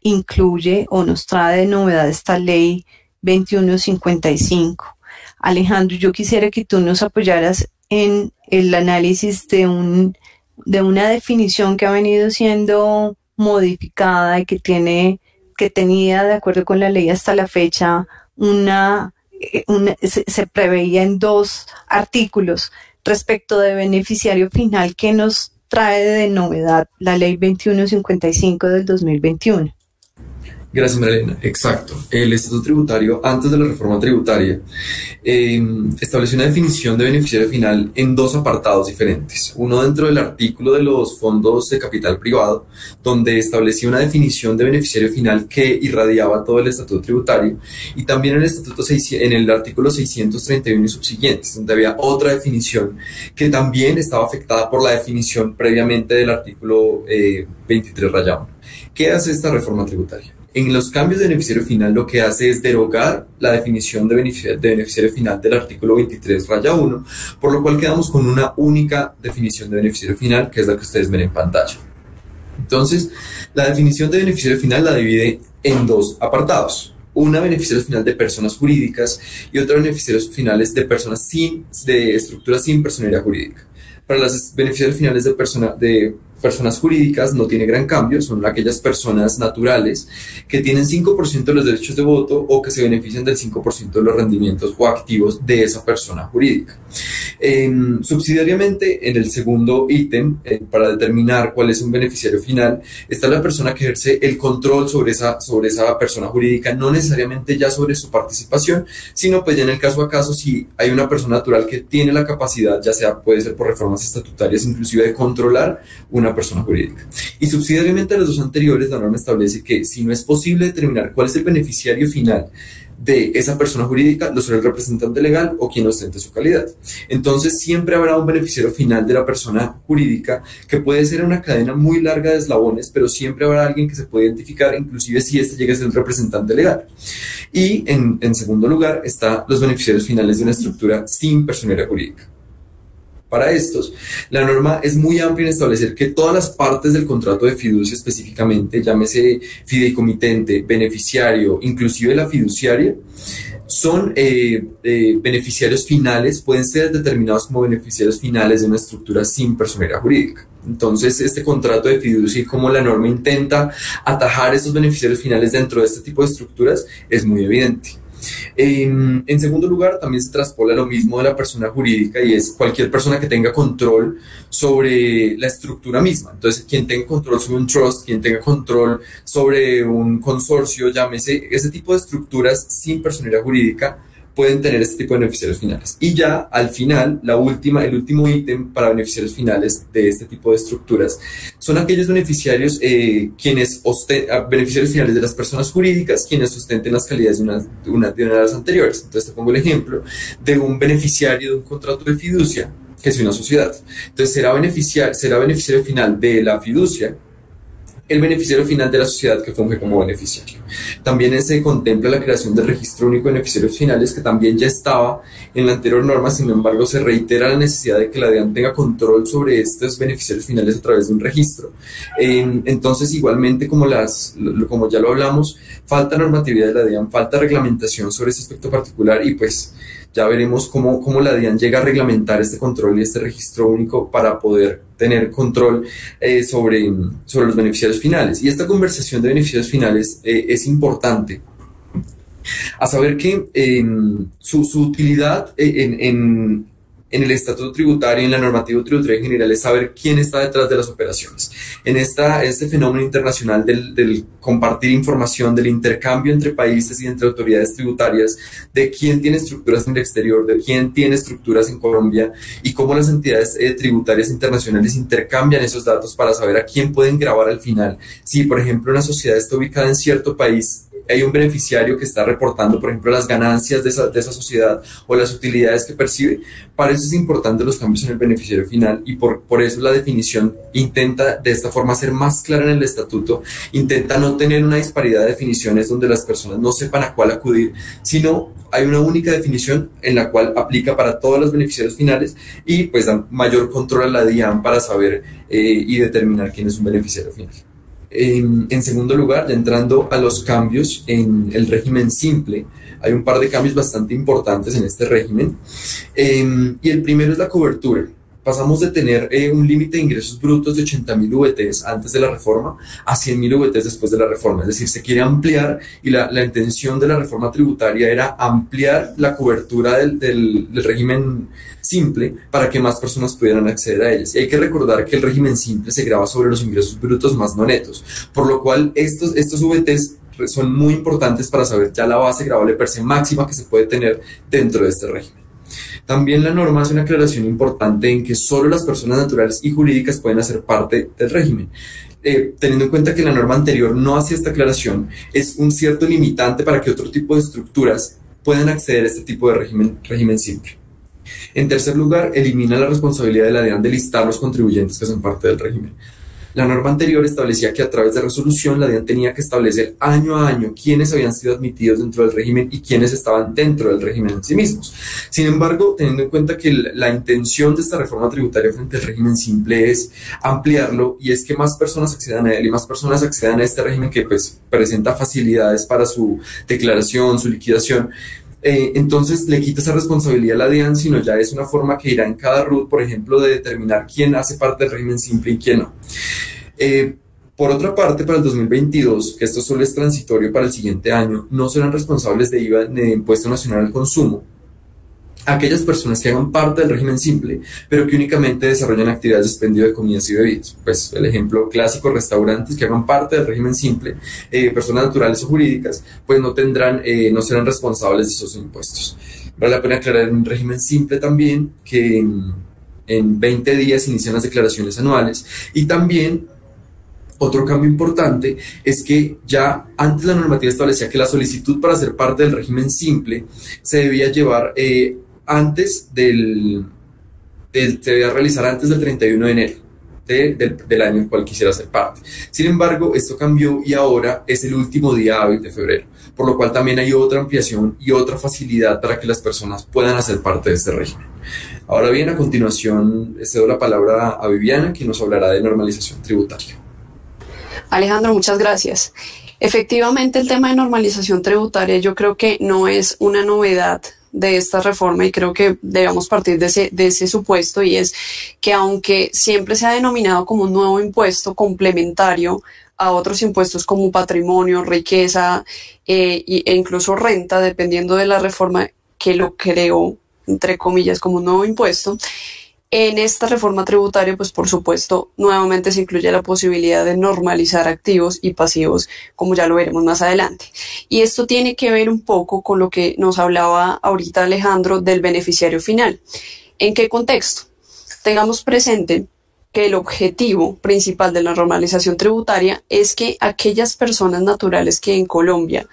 incluye o nos trae de novedad esta ley 2155. Alejandro, yo quisiera que tú nos apoyaras en el análisis de, un, de una definición que ha venido siendo modificada y que tiene que tenía de acuerdo con la ley hasta la fecha una, eh, se, preveía en dos artículos respecto de beneficiario final que nos trae de novedad la ley 2155 del 2021. Gracias, Marilena. Exacto. El Estatuto Tributario, antes de la reforma tributaria, em, estableció una definición de beneficiario final en dos apartados diferentes. Uno dentro del artículo de los fondos de capital privado, donde establecía una definición de beneficiario final que irradiaba todo el Estatuto Tributario, y también en el, estatuto en el artículo 631 y subsiguientes, donde había otra definición que también estaba afectada por la definición previamente del artículo 23 eh, rayado. ¿Qué hace esta reforma tributaria? En los cambios de beneficiario final lo que hace es derogar la definición de beneficiario, final del artículo 23 raya 1, por lo cual quedamos con una única definición de beneficiario final, que es la que ustedes ven en pantalla. Entonces, la definición de beneficiario final la divide en dos apartados. Una beneficiario final de personas jurídicas y otra beneficiarios finales de personas sin, de estructuras sin personalidad jurídica. Para las beneficiarios finales de, persona, de personas jurídicas no tiene gran cambio, son aquellas personas naturales que tienen 5% de los derechos de voto o que se benefician del 5% de los rendimientos o activos de esa persona jurídica. Em, subsidiariamente, en el segundo ítem, eh, para determinar cuál es un beneficiario final, está la persona que ejerce el control sobre esa, sobre esa persona jurídica, no necesariamente ya sobre su participación, sino pues ya en el caso a caso, si hay una persona natural que tiene la capacidad, ya sea puede ser por reformas estatutarias, inclusive de controlar una persona jurídica. Y subsidiariamente a los dos anteriores, la norma establece que si no es posible determinar cuál es el beneficiario final de esa persona jurídica, lo será el representante legal o quien ostente su calidad. Entonces, siempre habrá un beneficiario final de la persona jurídica que puede ser una cadena muy larga de eslabones, pero siempre habrá alguien que se puede identificar, inclusive si este llega a ser el representante legal. Y en, en segundo lugar, están los beneficiarios finales de una estructura sin personalidad jurídica. Para estos, la norma es muy amplia en establecer que todas las partes del contrato de fiducia específicamente, llámese fideicomitente, beneficiario, inclusive la fiduciaria, son eh, eh, beneficiarios finales, pueden ser determinados como beneficiarios finales de una estructura sin personalidad jurídica. Entonces, este contrato de fiducia y cómo la norma intenta atajar esos beneficiarios finales dentro de este tipo de estructuras es muy evidente. En, segundo lugar, también se traspola lo mismo de la persona jurídica y es cualquier persona que tenga control sobre la estructura misma. Entonces, quien tenga control sobre un trust, quien tenga control sobre un consorcio, llámese, ese tipo de estructuras sin personalidad jurídica pueden tener este tipo de beneficiarios finales. Y ya al final, la última, el último ítem para beneficiarios finales de este tipo de estructuras son aquellos beneficiarios eh, quienes beneficiarios finales de las personas jurídicas quienes sustenten las calidades de una, de una de las anteriores. Entonces te pongo el ejemplo de un beneficiario de un contrato de fiducia que es una sociedad. Entonces será, beneficiar, será beneficiario final de la fiducia el beneficiario final de la sociedad que funge como beneficiario. También se contempla la creación del registro único de beneficiarios finales que también ya estaba en la anterior norma, sin embargo se reitera la necesidad de que la DIAN tenga control sobre estos beneficiarios finales a través de un registro. entonces igualmente como, las, como ya lo hablamos, falta normatividad de la DIAN, falta reglamentación sobre ese aspecto particular y pues ya veremos cómo, cómo la DIAN llega a reglamentar este control y este registro único para poder tener control eh, sobre, sobre los beneficiarios finales. Y esta conversación de beneficiarios finales eh, es importante a saber que em, su, su, utilidad en, en, en el estatuto tributario y en la normativa tributaria general es saber quién está detrás de las operaciones. En esta, este fenómeno internacional del, compartir información, del intercambio entre países y entre autoridades tributarias, de quién tiene estructuras en el exterior, de quién tiene estructuras en Colombia y cómo las entidades eh, tributarias internacionales intercambian esos datos para saber a quién pueden grabar al final. Si, por ejemplo, una sociedad está ubicada en cierto país, hay un beneficiario que está reportando, por ejemplo, las ganancias de esa, sociedad o las utilidades que percibe, para eso es importante los cambios en el beneficiario final y por, por eso la definición intenta de esta forma ser más clara en el estatuto, intenta no tener una disparidad de definiciones donde las personas no sepan a cuál acudir, sino hay una única definición en la cual aplica para todos los beneficiarios finales y pues da mayor control a la DIAN para saber eh, y determinar quién es un beneficiario final. En, segundo lugar, ya entrando a los cambios en el régimen simple, hay un par de cambios bastante importantes en este régimen. Em, y el primero es la cobertura pasamos de tener eh, un límite de ingresos brutos de 80 mil VTs antes de la reforma a 100 mil VTs después de la reforma. Es decir, se quiere ampliar y la, intención de la reforma tributaria era ampliar la cobertura del, régimen simple para que más personas pudieran acceder a ellas. Y hay que recordar que el régimen simple se graba sobre los ingresos brutos más no netos, por lo cual estos, estos VTs son muy importantes para saber ya la base grabable per se máxima que se puede tener dentro de este régimen. También la norma hace una aclaración importante en que solo las personas naturales y jurídicas pueden hacer parte del régimen. Eh, teniendo en cuenta que la norma anterior no hace esta aclaración, es un cierto limitante para que otro tipo de estructuras puedan acceder a este tipo de régimen, régimen simple. En tercer lugar, elimina la responsabilidad de la DIAN de listar los contribuyentes que son parte del régimen. La norma anterior establecía que a través de resolución la DIAN tenía que establecer año a año quiénes habían sido admitidos dentro del régimen y quiénes estaban dentro del régimen en sí mismos. Sin embargo, teniendo en cuenta que la intención de esta reforma tributaria frente al régimen simple es ampliarlo y es que más personas accedan a él y más personas accedan a este régimen que pues presenta facilidades para su declaración, su liquidación, eh, entonces le quita esa responsabilidad a la DIAN, sino ya es una forma que irá en cada RUT, por ejemplo, de determinar quién hace parte del régimen simple y quién no. Eh, por otra parte, para el 2022, que esto solo es transitorio para el siguiente año, no serán responsables de IVA ni de impuesto nacional al consumo, aquellas personas que hagan parte del régimen simple, pero que únicamente desarrollan actividades de expendio de comidas y bebidas. Pues el ejemplo clásico, restaurantes que hagan parte del régimen simple, eh, personas naturales o jurídicas, pues no tendrán, eh, no serán responsables de esos impuestos. Vale la pena aclarar un régimen simple también que en, en 20 días inician las declaraciones anuales y también otro cambio importante es que ya antes la normativa establecía que la solicitud para ser parte del régimen simple se debía llevar eh, antes del, del, se debía realizar antes del 31 de enero del, del, año en el cual quisiera ser parte. Sin embargo, esto cambió y ahora es el último día hábil de febrero, por lo cual también hay otra ampliación y otra facilidad para que las personas puedan hacer parte de este régimen. Ahora bien, a continuación cedo la palabra a Viviana, que nos hablará de normalización tributaria. Alejandro, muchas gracias. Efectivamente, el tema de normalización tributaria yo creo que no es una novedad de esta reforma y creo que debemos partir de ese, de ese supuesto y es que aunque siempre se ha denominado como un nuevo impuesto complementario a otros impuestos como patrimonio, riqueza eh, e incluso renta, dependiendo de la reforma que lo creó, entre comillas, como un nuevo impuesto, En esta reforma tributaria, pues por supuesto, nuevamente se incluye la posibilidad de normalizar activos y pasivos, como ya lo veremos más adelante. Y esto tiene que ver un poco con lo que nos hablaba ahorita Alejandro del beneficiario final. ¿En qué contexto? Tengamos presente que el objetivo principal de la normalización tributaria es que aquellas personas naturales que en Colombia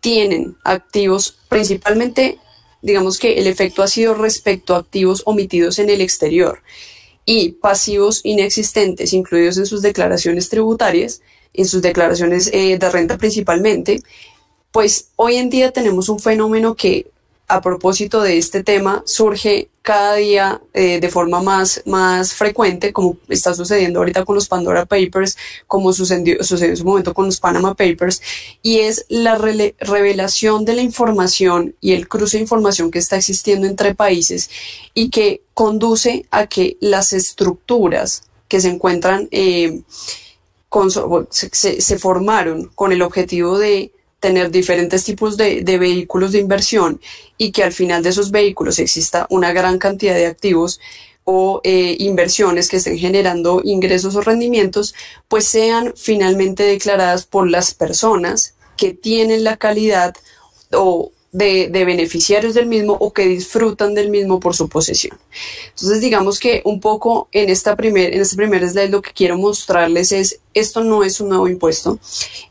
tienen activos principalmente digamos que el efecto ha sido respecto a activos omitidos en el exterior y pasivos inexistentes incluidos en sus declaraciones tributarias, en sus declaraciones eh, de renta principalmente, pues hoy en día tenemos un fenómeno que a propósito de este tema surge cada día eh, de forma más, más frecuente, como está sucediendo ahorita con los Pandora Papers, como sucedió, sucedió en su momento con los Panama Papers, y es la revelación de la información y el cruce de información que está existiendo entre países y que conduce a que las estructuras que se encuentran, eh, se formaron con el objetivo de tener diferentes tipos de, vehículos de inversión y que al final de esos vehículos exista una gran cantidad de activos o eh, inversiones que estén generando ingresos o rendimientos, pues sean finalmente declaradas por las personas que tienen la calidad o de, beneficiarios del mismo o que disfrutan del mismo por su posesión. Entonces, digamos que un poco en esta primer, en este primer slide lo que quiero mostrarles es esto no es un nuevo impuesto.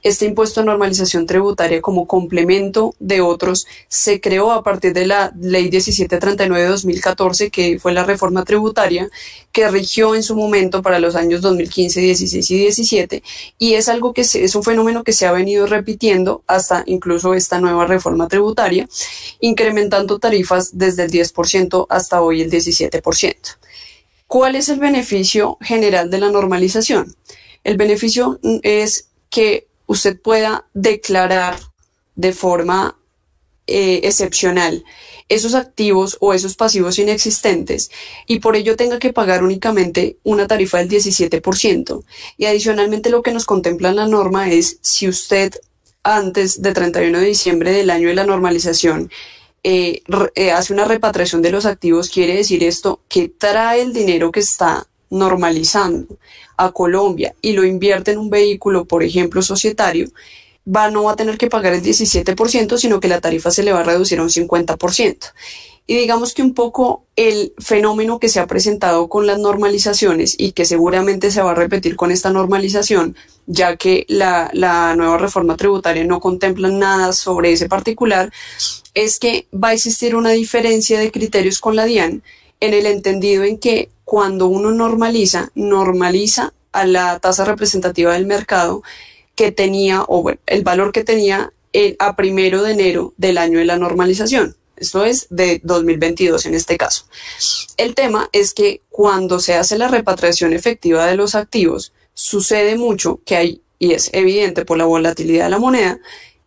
Este impuesto de normalización tributaria como complemento de otros se creó a partir de la ley 1739 de 2014, que fue la reforma tributaria que rigió en su momento para los años 2015, 16 y 17. Y es algo que es un fenómeno que se ha venido repitiendo hasta incluso esta nueva reforma tributaria, incrementando tarifas desde el 10% hasta hoy el 17%. ¿Cuál es el beneficio general de la normalización? El beneficio es que usted pueda declarar de forma eh, excepcional esos activos o esos pasivos inexistentes y por ello tenga que pagar únicamente una tarifa del 17%. Y adicionalmente lo que nos contempla la norma es si usted antes de 31 de diciembre del año de la normalización eh, eh, hace una repatriación de los activos, quiere decir esto que trae el dinero que está normalizando a Colombia y lo invierte en un vehículo, por ejemplo, societario, va, no va a tener que pagar el 17%, sino que la tarifa se le va a reducir a un 50%. Y digamos que un poco el fenómeno que se ha presentado con las normalizaciones y que seguramente se va a repetir con esta normalización, ya que la, la nueva reforma tributaria no contempla nada sobre ese particular, es que va a existir una diferencia de criterios con la DIAN en el entendido en que cuando uno normaliza, normaliza a la tasa representativa del mercado que tenía, o el valor que tenía a primero de enero del año de la normalización. Esto es de 2022 en este caso. El tema es que cuando se hace la repatriación efectiva de los activos, sucede mucho que hay, y es evidente por la volatilidad de la moneda,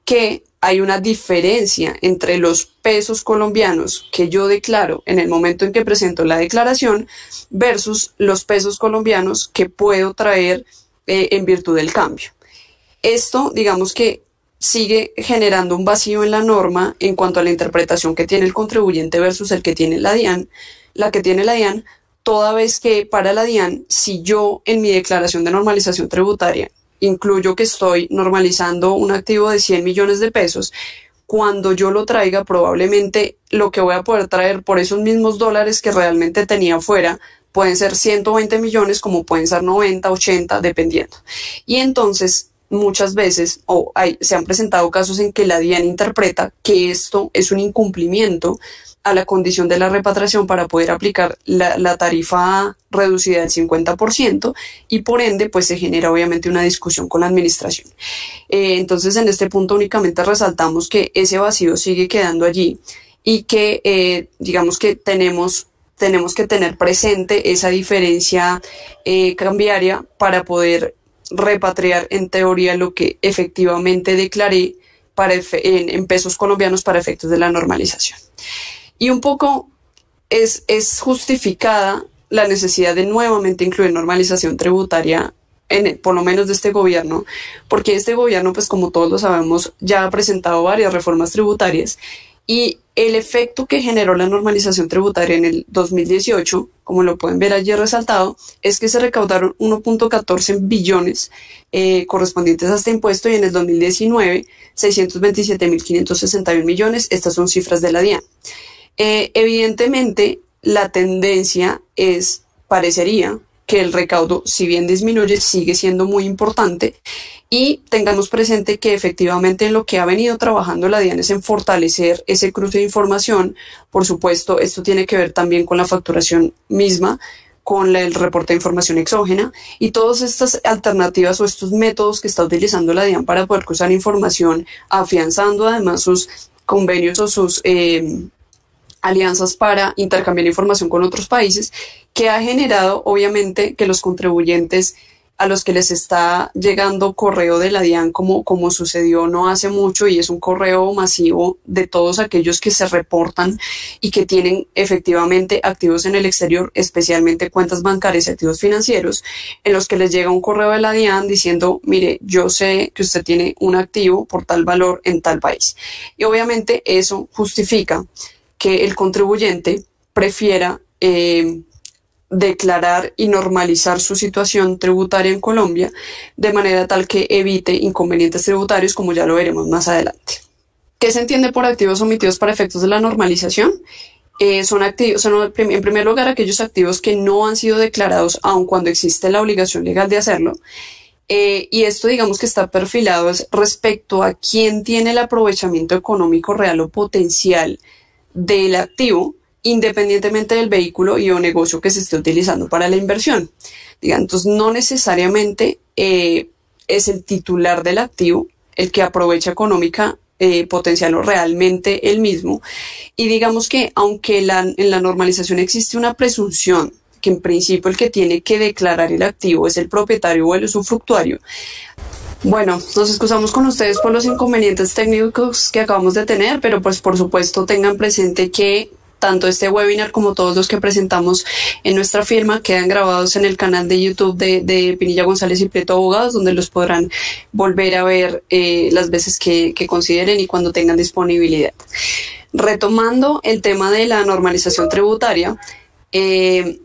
que hay una diferencia entre los pesos colombianos que yo declaro en el momento en que presento la declaración versus los pesos colombianos que puedo traer eh, en virtud del cambio. Esto, digamos que sigue generando un vacío en la norma en cuanto a la interpretación que tiene el contribuyente versus el que tiene la DIAN, la que tiene la DIAN, toda vez que para la DIAN, si yo en mi declaración de normalización tributaria incluyo que estoy normalizando un activo de 100 millones de pesos, cuando yo lo traiga probablemente lo que voy a poder traer por esos mismos dólares que realmente tenía fuera pueden ser 120 millones como pueden ser 90, 80, dependiendo. Y entonces muchas veces o se han presentado casos en que la DIAN interpreta que esto es un incumplimiento a la condición de la repatriación para poder aplicar la, tarifa reducida del 50% y por ende pues se genera obviamente una discusión con la administración. Eh, entonces en este punto únicamente resaltamos que ese vacío sigue quedando allí y que eh, digamos que tenemos tenemos que tener presente esa diferencia eh, cambiaria para poder repatriar en teoría lo que efectivamente declaré para en pesos colombianos para efectos de la normalización. Y un poco es, es justificada la necesidad de nuevamente incluir normalización tributaria en, por lo menos de este gobierno, porque este gobierno, pues como todos lo sabemos, ya ha presentado varias reformas tributarias y el efecto que generó la normalización tributaria en el 2018, como lo pueden ver allí resaltado, es que se recaudaron 1.14 billones eh, correspondientes a este impuesto y en el 2019 627.561 millones. Estas son cifras de la DIAN. Eh, evidentemente, la tendencia es, parecería, que el recaudo, si bien disminuye, sigue siendo muy importante y tengamos presente que efectivamente en lo que ha venido trabajando la DIAN es en fortalecer ese cruce de información. Por supuesto, esto tiene que ver también con la facturación misma, con el reporte de información exógena y todas estas alternativas o estos métodos que está utilizando la DIAN para poder cruzar información, afianzando además sus convenios o sus eh, alianzas para intercambiar información con otros países, que ha generado obviamente que los contribuyentes a los que les está llegando correo de la DIAN como, como sucedió no hace mucho y es un correo masivo de todos aquellos que se reportan y que tienen efectivamente activos en el exterior, especialmente cuentas bancarias y activos financieros, en los que les llega un correo de la DIAN diciendo, mire, yo sé que usted tiene un activo por tal valor en tal país. Y obviamente eso justifica que el contribuyente prefiera eh, declarar y normalizar su situación tributaria en Colombia de manera tal que evite inconvenientes tributarios como ya lo veremos más adelante. ¿Qué se entiende por activos omitidos para efectos de la normalización? Eh, son activos, son en primer lugar aquellos activos que no han sido declarados aun cuando existe la obligación legal de hacerlo. Eh, y esto digamos que está perfilado respecto a quién tiene el aprovechamiento económico real o potencial del activo independientemente del vehículo y o negocio que se esté utilizando para la inversión. Entonces, no necesariamente eh, es el titular del activo el que aprovecha económica eh, potencial o realmente el mismo. Y digamos que aunque en la normalización existe una presunción que en principio el que tiene que declarar el activo es el propietario o el usufructuario, bueno, nos excusamos con ustedes por los inconvenientes técnicos que acabamos de tener, pero pues por supuesto tengan presente que tanto este webinar como todos los que presentamos en nuestra firma quedan grabados en el canal de YouTube de, Pinilla González y Prieto Abogados, donde los podrán volver a ver eh, las veces que, consideren y cuando tengan disponibilidad. Retomando el tema de la normalización tributaria, eh,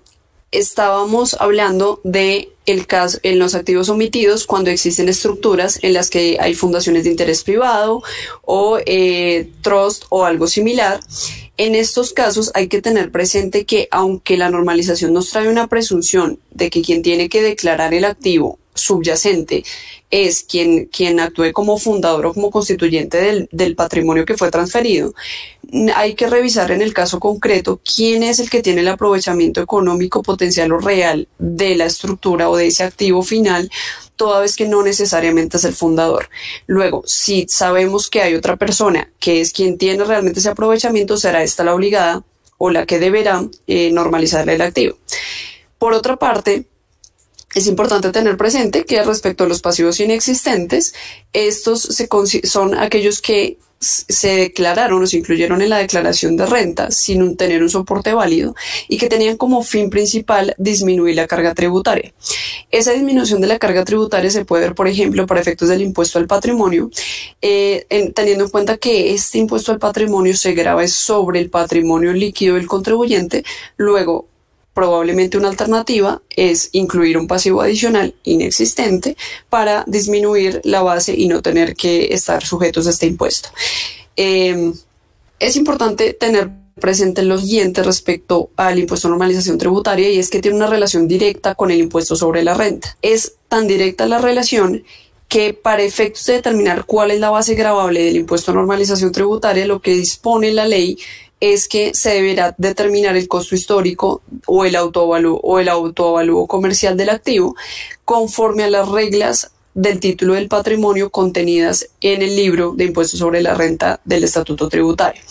estábamos hablando de el caso en los activos omitidos cuando existen estructuras en las que hay fundaciones de interés privado o eh, trust o algo similar. En estos casos hay que tener presente que aunque la normalización nos trae una presunción de que quien tiene que declarar el activo subyacente es quien, quien actúe como fundador o como constituyente del, del, patrimonio que fue transferido, hay que revisar en el caso concreto quién es el que tiene el aprovechamiento económico potencial o real de la estructura o de ese activo final toda vez que no necesariamente es el fundador. Luego, si sabemos que hay otra persona que es quien tiene realmente ese aprovechamiento, será esta la obligada o la que deberá eh, normalizarle el activo. Por otra parte, es importante tener presente que respecto a los pasivos inexistentes, estos son aquellos que se declararon o se incluyeron en la declaración de renta sin tener un soporte válido y que tenían como fin principal disminuir la carga tributaria. Esa disminución de la carga tributaria se puede ver, por ejemplo, para efectos del impuesto al patrimonio, eh, teniendo en cuenta que este impuesto al patrimonio se graba sobre el patrimonio líquido del contribuyente, luego probablemente una alternativa es incluir un pasivo adicional inexistente para disminuir la base y no tener que estar sujetos a este impuesto. Em, es importante tener presente lo siguiente respecto al impuesto de normalización tributaria y es que tiene una relación directa con el impuesto sobre la renta. Es tan directa la relación que para efectos de determinar cuál es la base gravable del impuesto de normalización tributaria, lo que dispone la ley es que se deberá determinar el costo histórico o el autoavalúo o el autoavalúo comercial del activo conforme a las reglas del título del patrimonio contenidas en el libro de impuestos sobre la renta del Estatuto Tributario.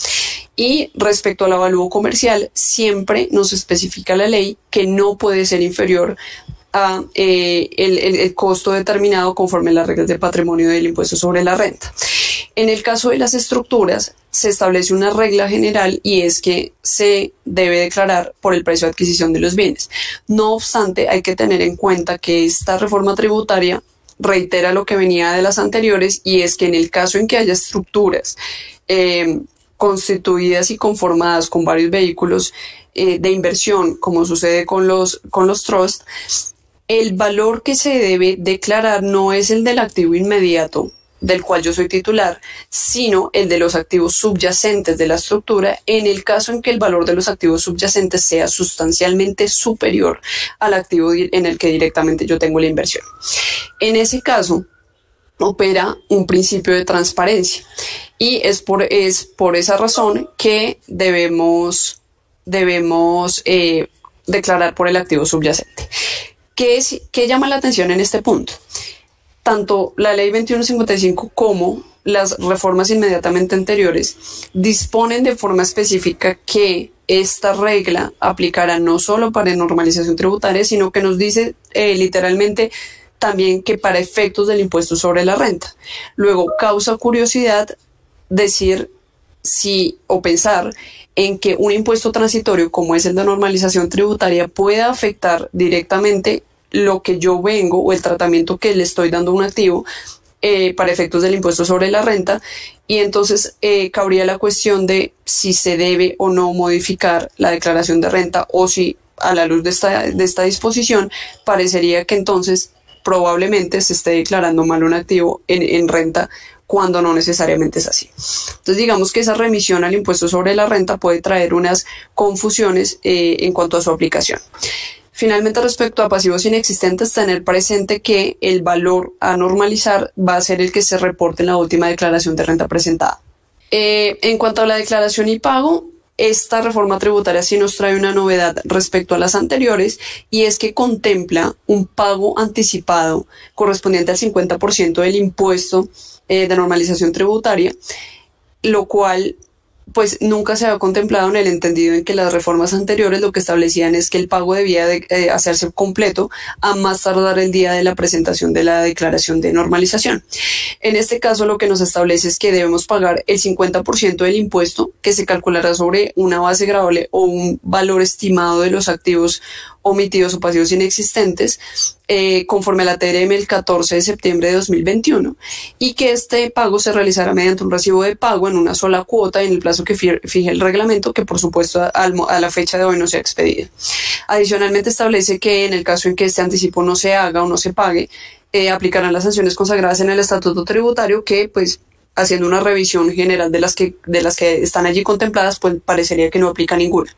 Y respecto al avalúo comercial, siempre nos especifica la ley que no puede ser inferior a eh, el, costo determinado conforme a las reglas del patrimonio del impuesto sobre la renta. En el caso de las estructuras, se establece una regla general y es que se debe declarar por el precio de adquisición de los bienes. No obstante, hay que tener en cuenta que esta reforma tributaria reitera lo que venía de las anteriores y es que en el caso en que haya estructuras eh, constituidas y conformadas con varios vehículos eh, de inversión, como sucede con los, con los trusts, el valor que se debe declarar no es el del activo inmediato del cual yo soy titular, sino el de los activos subyacentes de la estructura en el caso en que el valor de los activos subyacentes sea sustancialmente superior al activo en el que directamente yo tengo la inversión. En ese caso, opera un principio de transparencia y es por, es por esa razón que debemos, debemos eh, declarar por el activo subyacente. ¿Qué, es, ¿Qué llama la atención en este punto? Tanto la ley 2155 como las reformas inmediatamente anteriores disponen de forma específica que esta regla aplicará no solo para normalización tributaria, sino que nos dice eh, literalmente también que para efectos del impuesto sobre la renta. Luego, causa curiosidad decir si o pensar en que un impuesto transitorio como es el de normalización tributaria pueda afectar directamente lo que yo vengo o el tratamiento que le estoy dando a un activo eh, para efectos del impuesto sobre la renta. Y entonces eh, cabría la cuestión de si se debe o no modificar la declaración de renta o si a la luz de esta, de esta disposición parecería que entonces probablemente se esté declarando mal un activo en, en renta cuando no necesariamente es así. Entonces digamos que esa remisión al impuesto sobre la renta puede traer unas confusiones eh, en cuanto a su aplicación. Finalmente, respecto a pasivos inexistentes, tener presente que el valor a normalizar va a ser el que se reporte en la última declaración de renta presentada. Eh, en cuanto a la declaración y pago, esta reforma tributaria sí nos trae una novedad respecto a las anteriores y es que contempla un pago anticipado correspondiente al 50% del impuesto eh, de normalización tributaria, lo cual pues nunca se había contemplado en el entendido en que las reformas anteriores lo que establecían es que el pago debía de, eh, hacerse completo a más tardar el día de la presentación de la declaración de normalización. En este caso lo que nos establece es que debemos pagar el 50% del impuesto que se calculará sobre una base grabable o un valor estimado de los activos omitidos o pasivos inexistentes eh, conforme a la TRM el 14 de septiembre de 2021 y que este pago se realizará mediante un recibo de pago en una sola cuota en el plazo que fije el reglamento que por supuesto a, la fecha de hoy no se ha expedido. Adicionalmente establece que en el caso en que este anticipo no se haga o no se pague, eh, aplicarán las sanciones consagradas en el estatuto tributario que pues haciendo una revisión general de las que de las que están allí contempladas pues parecería que no aplica ninguna.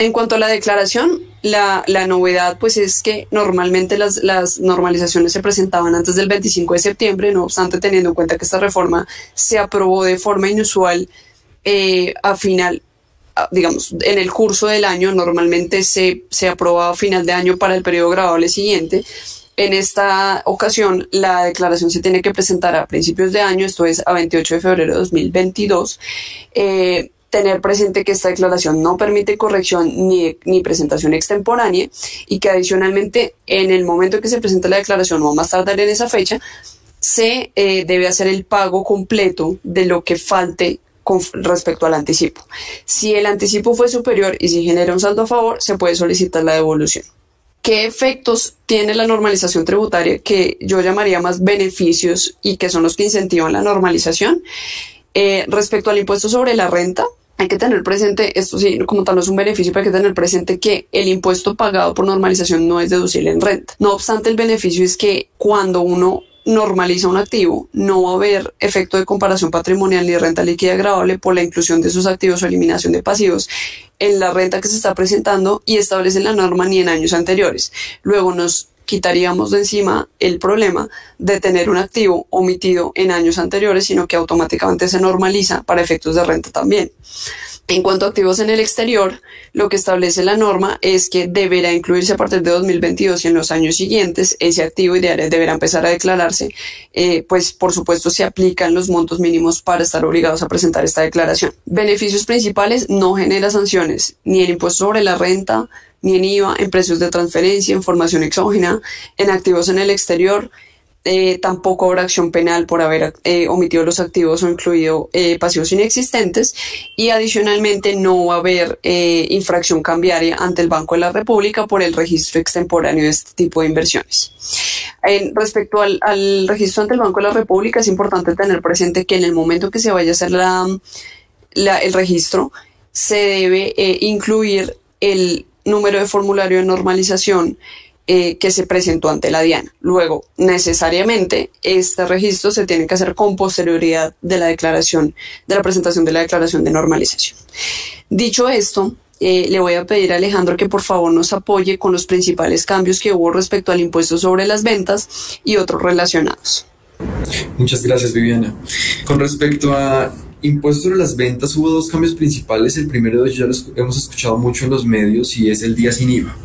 En cuanto a la declaración, la, novedad pues es que normalmente las, las, normalizaciones se presentaban antes del 25 de septiembre, no obstante teniendo en cuenta que esta reforma se aprobó de forma inusual eh, a final, digamos, en el curso del año, normalmente se, se a final de año para el periodo grabable siguiente. En esta ocasión, la declaración se tiene que presentar a principios de año, esto es a 28 de febrero de 2022. Eh, tener presente que esta declaración no permite corrección ni, ni, presentación extemporánea y que adicionalmente en el momento en que se presenta la declaración o más tardar en esa fecha, se eh, debe hacer el pago completo de lo que falte con respecto al anticipo. Si el anticipo fue superior y si genera un saldo a favor, se puede solicitar la devolución. ¿Qué efectos tiene la normalización tributaria que yo llamaría más beneficios y que son los que incentivan la normalización? Eh, respecto al impuesto sobre la renta, hay que tener presente, esto sí, como tal no es un beneficio, pero hay que tener presente que el impuesto pagado por normalización no es deducible en renta. No obstante, el beneficio es que cuando uno normaliza un activo, no va a haber efecto de comparación patrimonial ni renta líquida agravable por la inclusión de sus activos o eliminación de pasivos en la renta que se está presentando y establece la norma ni en años anteriores. Luego nos quitaríamos de encima el problema de tener un activo omitido en años anteriores, sino que automáticamente se normaliza para efectos de renta también. En cuanto a activos en el exterior, lo que establece la norma es que deberá incluirse a partir de 2022 y en los años siguientes ese activo ideal deberá empezar a declararse, eh, pues por supuesto se aplican los montos mínimos para estar obligados a presentar esta declaración. Beneficios principales no genera sanciones, ni el impuesto sobre la renta, ni en IVA, en precios de transferencia, en formación exógena, en activos en el exterior. Eh, tampoco habrá acción penal por haber eh, omitido los activos o incluido eh, pasivos inexistentes y adicionalmente no va a haber infracción cambiaria ante el Banco de la República por el registro extemporáneo de este tipo de inversiones. En, respecto al, registro ante el Banco de la República es importante tener presente que en el momento que se vaya a hacer la el registro, se debe incluir el número de formulario de normalización eh, que se presentó ante la DIAN. Luego, necesariamente, este registro se tiene que hacer con posterioridad de la declaración, de la presentación de la declaración de normalización. Dicho esto, eh, le voy a pedir a Alejandro que por favor nos apoye con los principales cambios que hubo respecto al impuesto sobre las ventas y otros relacionados. Muchas gracias, Viviana. Con respecto a impuestos sobre las ventas, hubo dos cambios principales. El primero de ellos ya los hemos escuchado mucho en los medios y es el día sin IVA.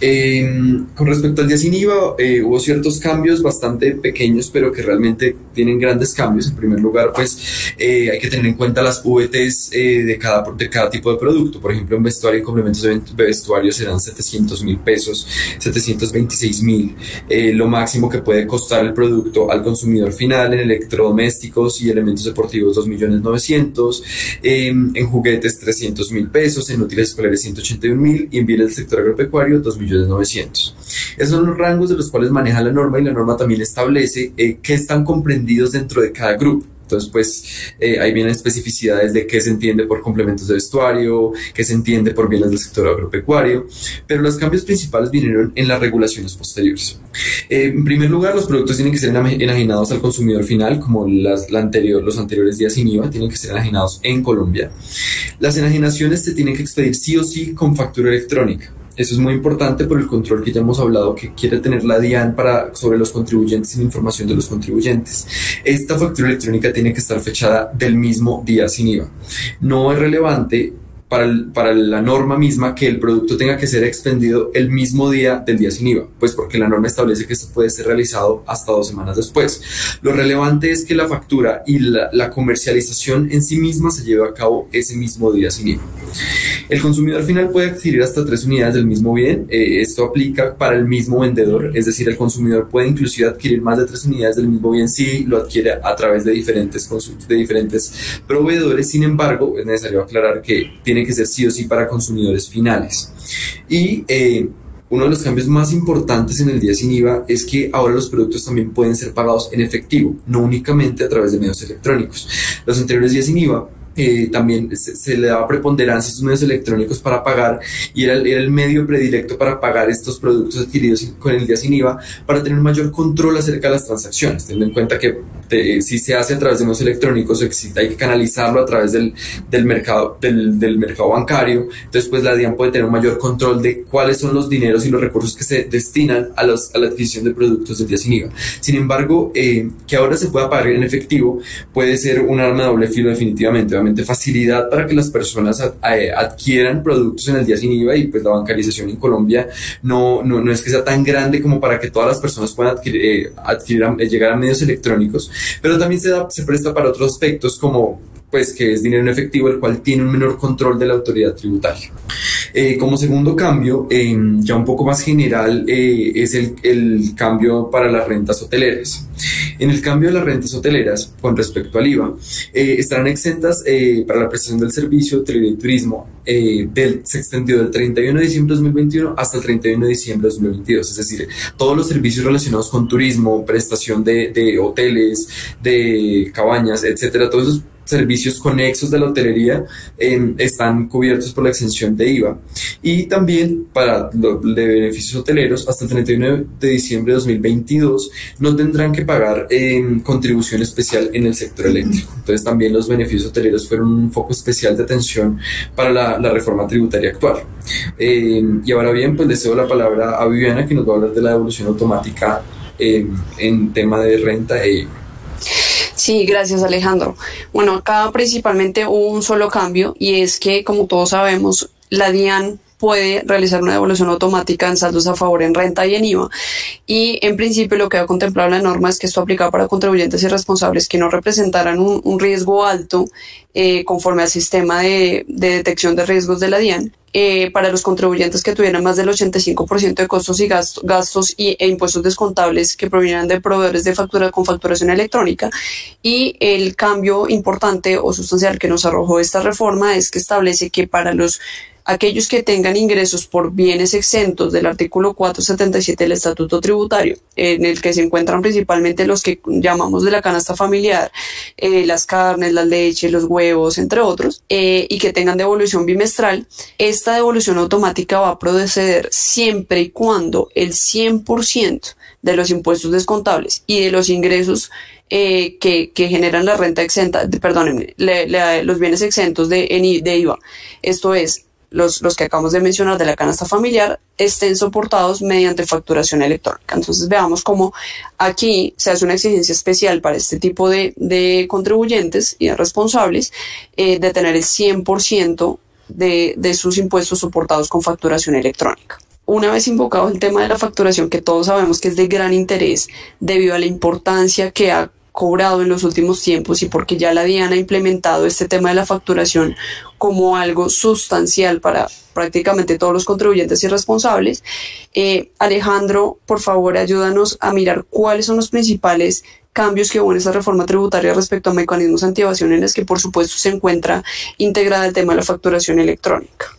Em, con respecto al día sin IVA, eh, hubo ciertos cambios bastante pequeños, pero que realmente tienen grandes cambios. En primer lugar, pues eh, hay que tener en cuenta las VTs eh, de, cada, de cada tipo de producto. Por ejemplo, en vestuario y complementos de vestuario serán 700 mil pesos, 726 mil, lo máximo que puede costar el producto al consumidor final en electrodomésticos y elementos deportivos 2 millones 900, em, en juguetes 300 mil pesos, en útiles escolares 181 mil y en bienes del sector agropecuario 2 millones 900. Esos son los rangos de los cuales maneja la norma y la norma también establece eh, qué están comprendidos dentro de cada grupo. Entonces, pues eh, ahí vienen especificidades de qué se entiende por complementos de vestuario, qué se entiende por bienes del sector agropecuario, pero los cambios principales vinieron en las regulaciones posteriores. Eh, en primer lugar, los productos tienen que ser enajenados al consumidor final, como las, los anteriores días sin IVA, tienen que ser enajenados en Colombia. Las enajenaciones se tienen que expedir sí o sí con factura electrónica. Eso es muy importante por el control que ya hemos hablado que quiere tener la DIAN para, sobre los contribuyentes y la información de los contribuyentes. Esta factura electrónica tiene que estar fechada del mismo día sin IVA. No es relevante para, la norma misma que el producto tenga que ser expendido el mismo día del día sin IVA, pues porque la norma establece que esto puede ser realizado hasta dos semanas después. Lo relevante es que la factura y la, la comercialización en sí misma se lleve a cabo ese mismo día sin IVA. El consumidor final puede adquirir hasta tres unidades del mismo bien. Eh, esto aplica para el mismo vendedor, es decir, el consumidor puede inclusive adquirir más de tres unidades del mismo bien si lo adquiere a través de diferentes, de diferentes proveedores. Sin embargo, es necesario aclarar que tiene que ser sí o sí para consumidores finales. Y eh, uno de los cambios más importantes en el día sin IVA es que ahora los productos también pueden ser pagados en efectivo, no únicamente a través de medios electrónicos. Los anteriores días sin IVA eh, también se, le daba preponderancia a estos medios electrónicos para pagar y era, era, el medio predilecto para pagar estos productos adquiridos con el día sin IVA para tener mayor control acerca de las transacciones, teniendo en cuenta que si se hace a través de medios electrónicos hay que canalizarlo a través del, del mercado, del, del, mercado bancario, entonces pues la DIAN puede tener un mayor control de cuáles son los dineros y los recursos que se destinan a, los, a la adquisición de productos del día sin IVA. Sin embargo, eh, que ahora se pueda pagar en efectivo puede ser un arma de doble filo definitivamente facilidad para que las personas eh, adquieran productos en el día sin IVA y pues la bancarización en Colombia no, no, no es que sea tan grande como para que todas las personas puedan adquirir, eh, eh, llegar a medios electrónicos, pero también se, da, se presta para otros aspectos como pues que es dinero en efectivo, el cual tiene un menor control de la autoridad tributaria. Eh, como segundo cambio, ya un poco más general, eh, es el, cambio para las rentas hoteleras. En el cambio de las rentas hoteleras, con respecto al IVA, eh, estarán exentas para la prestación del servicio hotelería y turismo. Del, se extendió del 31 de diciembre de 2021 hasta el 31 de diciembre de 2022. Es decir, todos los servicios relacionados con turismo, prestación de, de hoteles, de cabañas, etcétera, todos esos servicios conexos de la hotelería em, están cubiertos por la exención de IVA. Y también para los de beneficios hoteleros, hasta el 31 de diciembre de 2022 no tendrán que pagar em, contribución especial en el sector eléctrico. Entonces también los beneficios hoteleros fueron un foco especial de atención para la, la reforma tributaria actual. Em, y ahora bien, pues deseo la palabra a Viviana que nos va a hablar de la devolución automática en tema de renta e. Sí, gracias Alejandro. Bueno, acá principalmente hubo un solo cambio y es que, como todos sabemos, la DIAN puede realizar una devolución automática en saldos a favor en renta y en IVA. Y en principio lo que ha contemplado la norma es que esto aplica para contribuyentes y responsables que no representaran un, riesgo alto eh, conforme al sistema de, de detección de riesgos de la DIAN eh, para los contribuyentes que tuvieran más del 85% de costos y gastos, y, e impuestos descontables que provinieran de proveedores de factura con facturación electrónica. Y el cambio importante o sustancial que nos arrojó esta reforma es que establece que para los aquellos que tengan ingresos por bienes exentos del artículo 477 del Estatuto Tributario, en el que se encuentran principalmente los que llamamos de la canasta familiar, eh, las carnes, las leches, los huevos, entre otros, eh, y que tengan devolución bimestral, esta devolución automática va a proceder siempre y cuando el 100% de los impuestos descontables y de los ingresos eh, que, generan la renta exenta, perdónenme, los bienes exentos de IVA. Esto es, los, los, que acabamos de mencionar de la canasta familiar estén soportados mediante facturación electrónica. Entonces veamos cómo aquí se hace una exigencia especial para este tipo de, de contribuyentes y de responsables eh, de tener el 100% de, de sus impuestos soportados con facturación electrónica una vez invocado el tema de la facturación, que todos sabemos que es de gran interés debido a la importancia que ha cobrado en los últimos tiempos y porque ya la DIAN ha implementado este tema de la facturación como algo sustancial para prácticamente todos los contribuyentes y responsables. Eh, Alejandro, por favor, ayúdanos a mirar cuáles son los principales cambios que hubo en esa reforma tributaria respecto a mecanismos anti-evasión en los que por supuesto se encuentra integrada el tema de la facturación electrónica.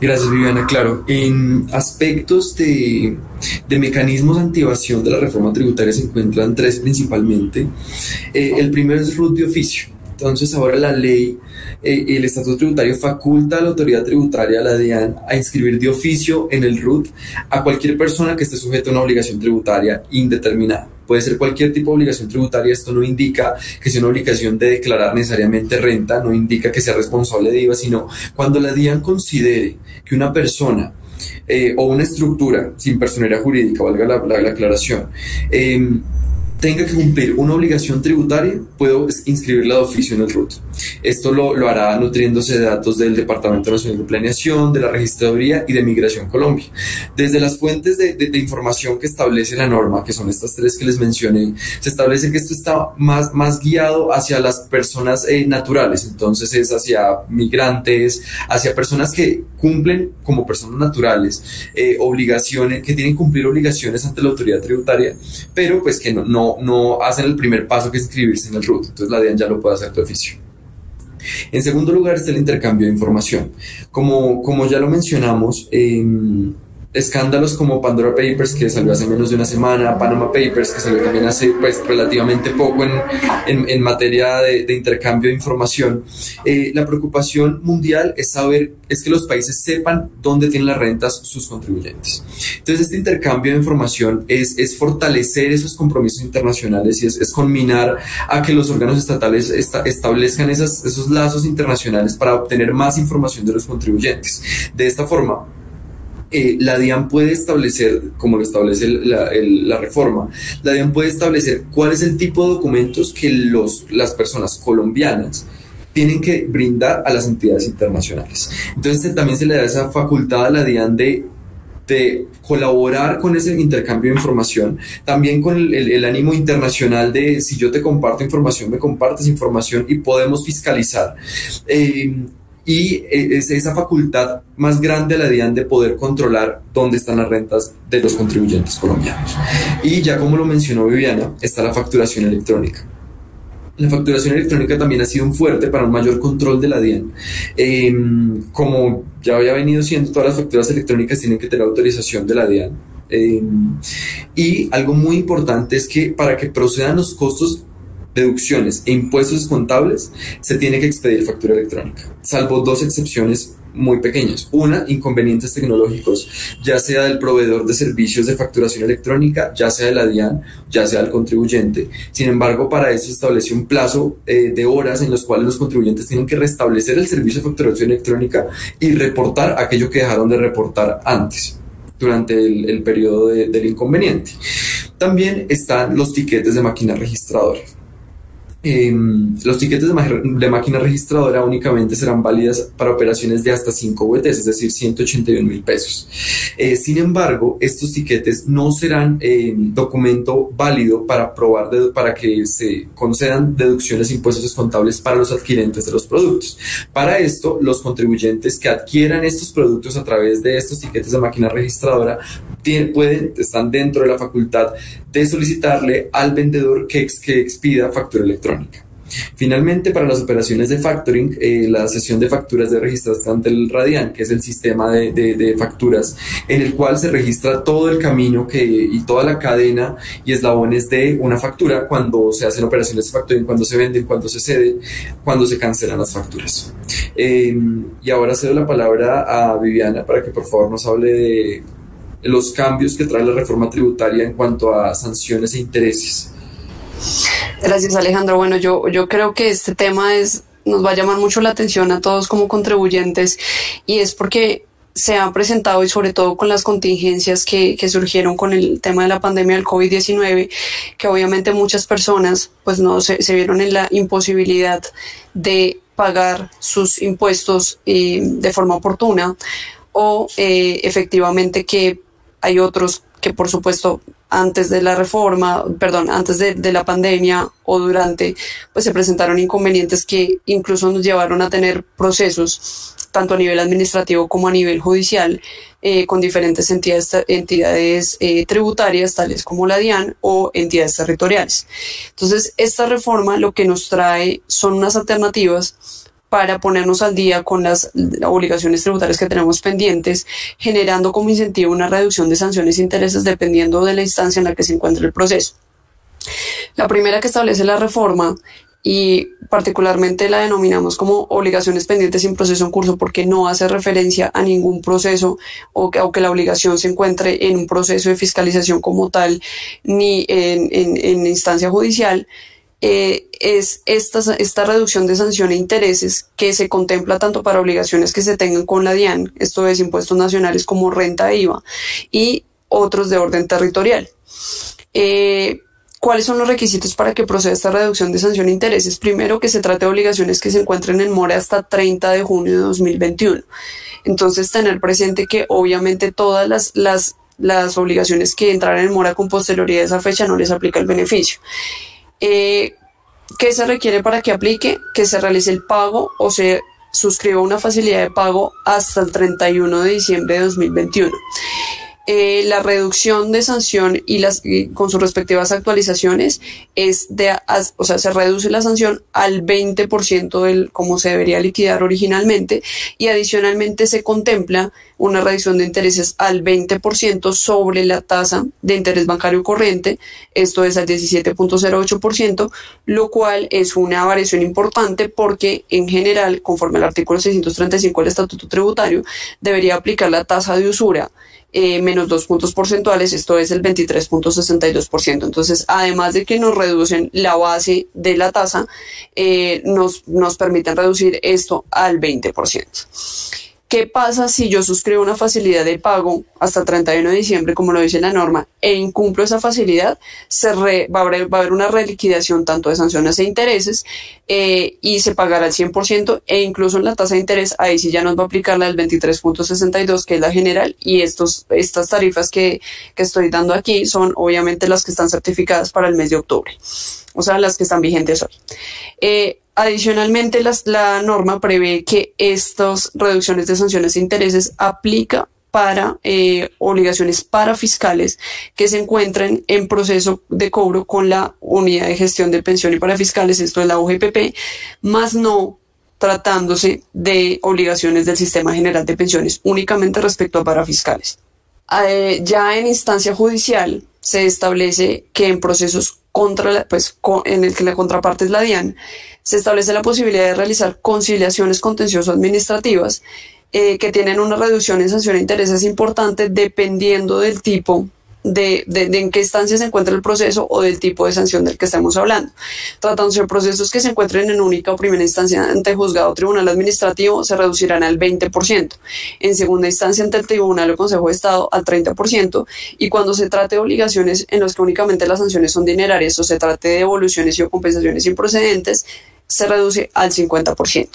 Gracias Viviana, claro. En aspectos de, de mecanismos de la reforma tributaria se encuentran tres principalmente. Eh, el primero es RUT de oficio. Entonces ahora la ley, eh, el Estatuto Tributario faculta a la autoridad tributaria, a la DIAN, a inscribir de oficio en el RUT a cualquier persona que esté sujeta a una obligación tributaria indeterminada. Puede ser cualquier tipo de obligación tributaria, esto no indica que sea una obligación de declarar necesariamente renta, no indica que sea responsable de IVA, sino cuando la DIAN considere que una persona eh, o una estructura sin personería jurídica, valga la, la, aclaración, eh, tenga que cumplir una obligación tributaria, puedo inscribirla de oficio en el RUT. Esto lo, lo, hará nutriéndose de datos del Departamento Nacional de Planeación, de la Registraduría y de Migración Colombia. Desde las fuentes de, información que establece la norma, que son estas tres que les mencioné, se establece que esto está más, más guiado hacia las personas eh, naturales, entonces es hacia migrantes, hacia personas que cumplen como personas naturales eh, obligaciones, que tienen que cumplir obligaciones ante la autoridad tributaria, pero pues que no, no, no hacen el primer paso que es inscribirse en el RUT. Entonces la DIAN ya lo puede hacer de oficio. En segundo lugar está el intercambio de información. Como, como ya lo mencionamos, eh, escándalos como Pandora Papers, que salió hace menos de una semana, Panama Papers, que salió también hace pues, relativamente poco en, en, materia de, intercambio de información. Eh, la preocupación mundial es saber, es que los países sepan dónde tienen las rentas sus contribuyentes. Entonces, este intercambio de información es, es fortalecer esos compromisos internacionales y es, es combinar a que los órganos estatales esta, establezcan esas, esos lazos internacionales para obtener más información de los contribuyentes. De esta forma, eh, la DIAN puede establecer, como lo establece la, reforma, la DIAN puede establecer cuál es el tipo de documentos que los, las personas colombianas tienen que brindar a las entidades internacionales. Entonces también se le da esa facultad a la DIAN de de colaborar con ese intercambio de información, también con el, el, el, ánimo internacional de si yo te comparto información, me compartes información y podemos fiscalizar. Eh, y es esa facultad más grande la DIAN de poder controlar dónde están las rentas de los contribuyentes colombianos. Y ya como lo mencionó Viviana, está la facturación electrónica. La facturación electrónica también ha sido un fuerte para un mayor control de la DIAN. Eh, como ya había venido siendo, todas las facturas electrónicas tienen que tener autorización de la DIAN. Eh, y algo muy importante es que para que procedan los costos deducciones e impuestos contables, se tiene que expedir factura electrónica, salvo dos excepciones muy pequeñas. Una, inconvenientes tecnológicos, ya sea del proveedor de servicios de facturación electrónica, ya sea de la DIAN, ya sea del contribuyente. Sin embargo, para eso se establece un plazo eh, de horas en los cuales los contribuyentes tienen que restablecer el servicio de facturación electrónica y reportar aquello que dejaron de reportar antes, durante el, el periodo de, del inconveniente. También están los tiquetes de máquina registradora eh, los tiquetes de, de, máquina registradora únicamente serán válidas para operaciones de hasta 5 VTs, es decir, 181 mil pesos. Eh, sin embargo, estos tiquetes no serán eh, documento válido para probar de, para que se concedan deducciones impuestos descontables para los adquirentes de los productos. Para esto, los contribuyentes que adquieran estos productos a través de estos tiquetes de máquina registradora pueden, están dentro de la facultad de solicitarle al vendedor que, ex, que expida factura electrónica. Finalmente, para las operaciones de factoring, eh, la sesión de facturas de registrarse ante el Radian, que es el sistema de, facturas, en el cual se registra todo el camino y toda la cadena y eslabones de una factura cuando se hacen operaciones de factoring, cuando se venden, cuando se cede, cuando se cancelan las facturas. Eh, y ahora cedo la palabra a Viviana para que por favor nos hable de los cambios que trae la reforma tributaria en cuanto a sanciones e intereses. Gracias Alejandro. Bueno, yo, yo creo que este tema es, nos va a llamar mucho la atención a todos como contribuyentes y es porque se ha presentado y sobre todo con las contingencias que, que surgieron con el tema de la pandemia del COVID-19, que obviamente muchas personas pues no se, se vieron en la imposibilidad de pagar sus impuestos eh, de forma oportuna o eh, efectivamente que hay otros que por supuesto antes de la reforma, perdón, antes de, la pandemia o durante, pues se presentaron inconvenientes que incluso nos llevaron a tener procesos, tanto a nivel administrativo como a nivel judicial, eh, con diferentes entidades, entidades eh, tributarias, tales como la DIAN o entidades territoriales. Entonces, esta reforma lo que nos trae son unas alternativas para ponernos al día con las obligaciones tributarias que tenemos pendientes, generando como incentivo una reducción de sanciones e intereses dependiendo de la instancia en la que se encuentre el proceso. La primera que establece la reforma y particularmente la denominamos como obligaciones pendientes sin proceso en curso porque no hace referencia a ningún proceso o que, la obligación se encuentre en un proceso de fiscalización como tal ni en instancia judicial eh, es esta, esta reducción de sanción e intereses que se contempla tanto para obligaciones que se tengan con la DIAN, esto es impuestos nacionales como renta e IVA, y otros de orden territorial. Eh, ¿Cuáles son los requisitos para que proceda esta reducción de sanción e intereses? Primero, que se trate de obligaciones que se encuentren en mora hasta 30 de junio de 2021. Entonces, tener presente que obviamente todas las, las, las obligaciones que entraran en mora con posterioridad a esa fecha no les aplica el beneficio. Eh, ¿Qué se requiere para que aplique? Que se realice el pago o se suscriba una facilidad de pago hasta el 31 de diciembre de 2021. Eh, la reducción de sanción y las con sus respectivas actualizaciones es de, o sea, se reduce la sanción al 20% del como se debería liquidar originalmente y adicionalmente se contempla una reducción de intereses al 20% sobre la tasa de interés bancario corriente, esto es al 17.08%, lo cual es una variación importante porque en general, conforme al artículo 635 del Estatuto Tributario, debería aplicar la tasa de usura eh, menos dos puntos porcentuales, esto es el 23.62%. Entonces, además de que nos reducen la base de la tasa, eh, nos, nos permiten reducir esto al 20%. ¿Qué pasa si yo suscribo una facilidad de pago hasta el 31 de diciembre, como lo dice la norma, e incumplo esa facilidad? Se va, a haber, va, a haber, una reliquidación tanto de sanciones e intereses eh, y se pagará el 100% e incluso en la tasa de interés, ahí sí ya nos va a aplicar la del 23.62, que es la general, y estos, estas tarifas que, que estoy dando aquí son obviamente las que están certificadas para el mes de octubre, o sea, las que están vigentes hoy. Eh, Adicionalmente, la norma prevé que estas reducciones de sanciones e intereses aplica para eh, obligaciones para fiscales que se encuentren en proceso de cobro con la unidad de gestión de pensión y para fiscales, esto es la UGPP, más no tratándose de obligaciones del sistema general de pensiones únicamente respecto a parafiscales. Eh, ya en instancia judicial se establece que en procesos contra la, pues, en el que la contraparte es la DIAN, se establece la posibilidad de realizar conciliaciones contencioso-administrativas eh, que tienen una reducción en sanción de intereses importante dependiendo del tipo de, en qué instancia se encuentra el proceso o del tipo de sanción del que estamos hablando. Tratándose de procesos que se encuentren en única o primera instancia ante juzgado o tribunal administrativo, se reducirán al 20%. En segunda instancia ante el tribunal o consejo de Estado al 30%. Y cuando se trate de obligaciones en las que únicamente las sanciones son dinerarias o se trate de devoluciones y o compensaciones improcedentes, se reduce al 50%.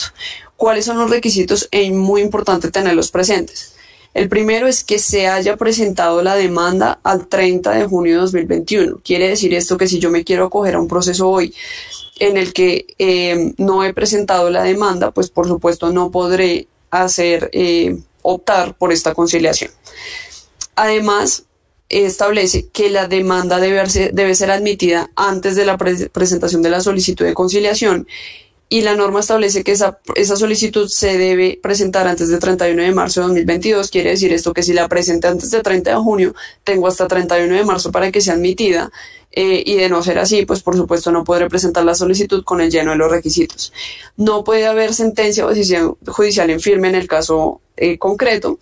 ¿Cuáles son los requisitos? Es muy importante tenerlos presentes el primero es que se haya presentado la demanda al 30 de junio de 2021. Quiere decir esto que si yo me quiero acoger a un proceso hoy en el que eh, no he presentado la demanda, pues por supuesto no podré hacer, eh, optar por esta conciliación. Además, establece que la demanda debe ser, debe ser admitida antes de la presentación de la solicitud de conciliación y la norma establece que esa, esa solicitud se debe presentar antes del 31 de marzo de 2022. Quiere decir esto que si la presente antes del 30 de junio, tengo hasta 31 de marzo para que sea admitida. Eh, y de no ser así, pues por supuesto no podré presentar la solicitud con el lleno de los requisitos. No puede haber sentencia o decisión judicial en firme en el caso eh, concreto.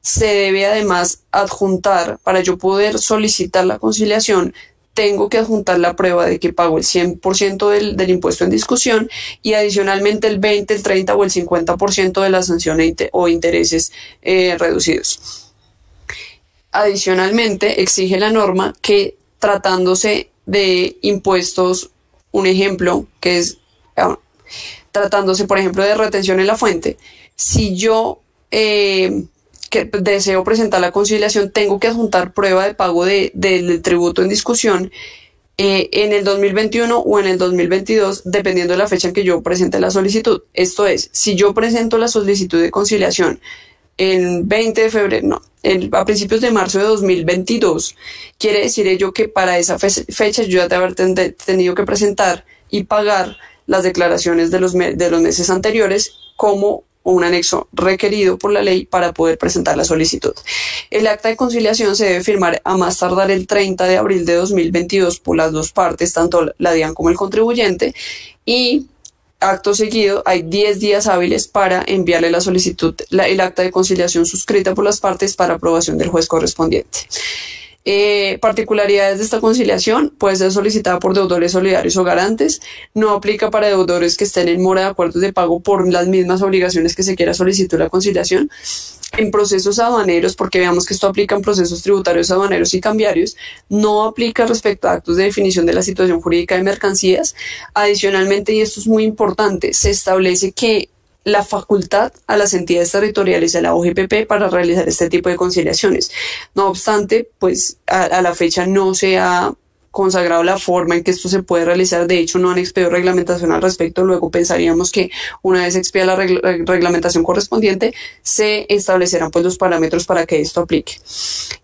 Se debe además adjuntar, para yo poder solicitar la conciliación, tengo que adjuntar la prueba de que pago el 100% del, del, impuesto en discusión y adicionalmente el 20, el 30 o el 50% de la sanción o intereses eh, reducidos. Adicionalmente, exige la norma que tratándose de impuestos, un ejemplo que es ah, tratándose, por ejemplo, de retención en la fuente, si yo eh, que deseo presentar la conciliación, tengo que adjuntar prueba de pago de, del tributo en discusión eh, en el 2021 o en el 2022, dependiendo de la fecha en que yo presente la solicitud. Esto es, si yo presento la solicitud de conciliación en 20 de febrero, no, a principios de marzo de 2022, quiere decir ello que para esa fecha yo ya te haber tenido que presentar y pagar las declaraciones de los, de los meses anteriores como o un anexo requerido por la ley para poder presentar la solicitud. El acta de conciliación se debe firmar a más tardar el 30 de abril de 2022 por las dos partes, tanto la DIAN como el contribuyente, y acto seguido hay 10 días hábiles para enviarle la solicitud, el acta de conciliación suscrita por las partes para aprobación del juez correspondiente. Eh, particularidades de esta conciliación puede ser solicitada por deudores solidarios o garantes. No aplica para deudores que estén en mora de acuerdos de pago por las mismas obligaciones que se quiera solicitar la conciliación. En procesos aduaneros, porque veamos que esto aplica en procesos tributarios aduaneros y cambiarios, no aplica respecto a actos de definición de la situación jurídica de mercancías. Adicionalmente, y esto es muy importante, se establece que la facultad a las entidades territoriales a la OGPP para realizar este tipo de conciliaciones. No obstante, pues a, la fecha no se ha consagrado la forma en que esto se puede realizar. De hecho, no han expedido reglamentación al respecto. Luego pensaríamos que una vez expida la reglamentación correspondiente, se establecerán pues los parámetros para que esto aplique.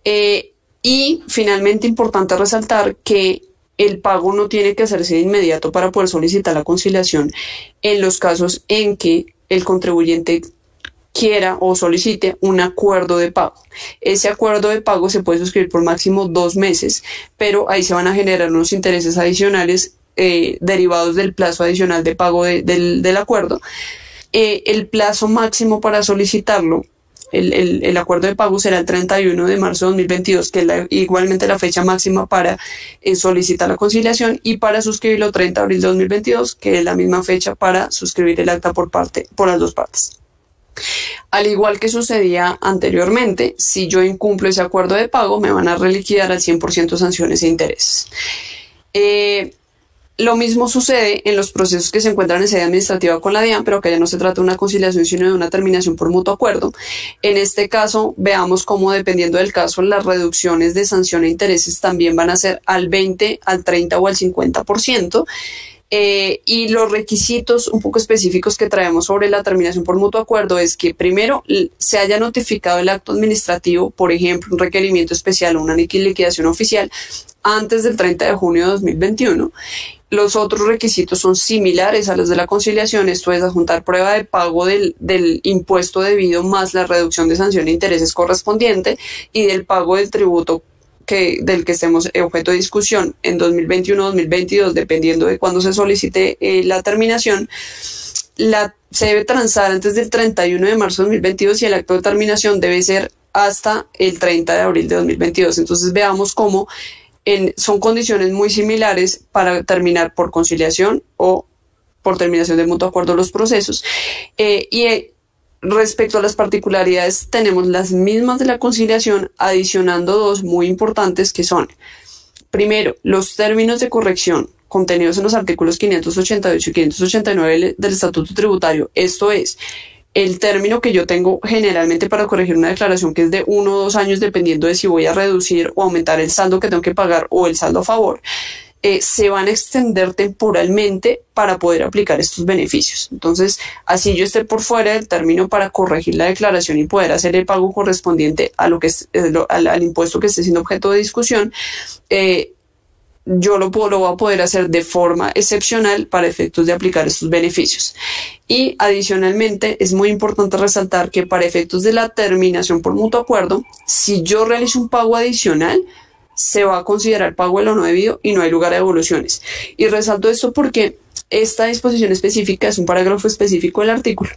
Eh, y finalmente, importante resaltar que el pago no tiene que hacerse de inmediato para poder solicitar la conciliación en los casos en que el contribuyente quiera o solicite un acuerdo de pago. Ese acuerdo de pago se puede suscribir por máximo dos meses, pero ahí se van a generar unos intereses adicionales eh, derivados del plazo adicional de pago del, acuerdo. Eh, el plazo máximo para solicitarlo el, acuerdo de pago será el 31 de marzo de 2022, que es igualmente la fecha máxima para eh, solicitar la conciliación y para suscribirlo 30 de abril de 2022, que es la misma fecha para suscribir el acta por, parte, por las dos partes. Al igual que sucedía anteriormente, si yo incumplo ese acuerdo de pago, me van a reliquidar al 100% sanciones e intereses. Eh, lo mismo sucede en los procesos que se encuentran en sede administrativa con la DIAN, pero que ya no se trata de una conciliación, sino de una terminación por mutuo acuerdo. En este caso, veamos cómo, dependiendo del caso, las reducciones de sanción e intereses también van a ser al 20, al 30 o al 50%. Eh, y los requisitos un poco específicos que traemos sobre la terminación por mutuo acuerdo es que primero se haya notificado el acto administrativo, por ejemplo, un requerimiento especial o una liquidación oficial antes del 30 de junio de 2021 los otros requisitos son similares a los de la conciliación, esto es adjuntar prueba de pago del, impuesto debido más la reducción de sanción e intereses correspondiente y del pago del tributo que, del que estemos objeto de discusión en 2021-2022, dependiendo de cuándo se solicite eh, la terminación, la, se debe transar antes del 31 de marzo de 2022 y el acto de terminación debe ser hasta el 30 de abril de 2022. Entonces veamos cómo son condiciones muy similares para terminar por conciliación o por terminación de mutuo acuerdo los procesos. Eh, y eh, respecto a las particularidades, tenemos las mismas de la conciliación, adicionando dos muy importantes que son, primero, los términos de corrección contenidos en los artículos 588 y 589 del Estatuto Tributario. Esto es, el término que yo tengo generalmente para corregir una declaración que es de uno o dos años dependiendo de si voy a reducir o aumentar el saldo que tengo que pagar o el saldo a favor. eh, se van a extender temporalmente para poder aplicar estos beneficios. Entonces, así yo esté por fuera del término para corregir la declaración y poder hacer el pago correspondiente a lo que es, eh, al, impuesto que esté siendo objeto de discusión, eh, yo lo, puedo, lo voy a poder hacer de forma excepcional para efectos de aplicar estos beneficios. Y adicionalmente es muy importante resaltar que para efectos de la terminación por mutuo acuerdo, si yo realizo un pago adicional, se va a considerar pago de lo no debido y no hay lugar a devoluciones. Y resalto esto porque esta disposición específica es un parágrafo específico del artículo.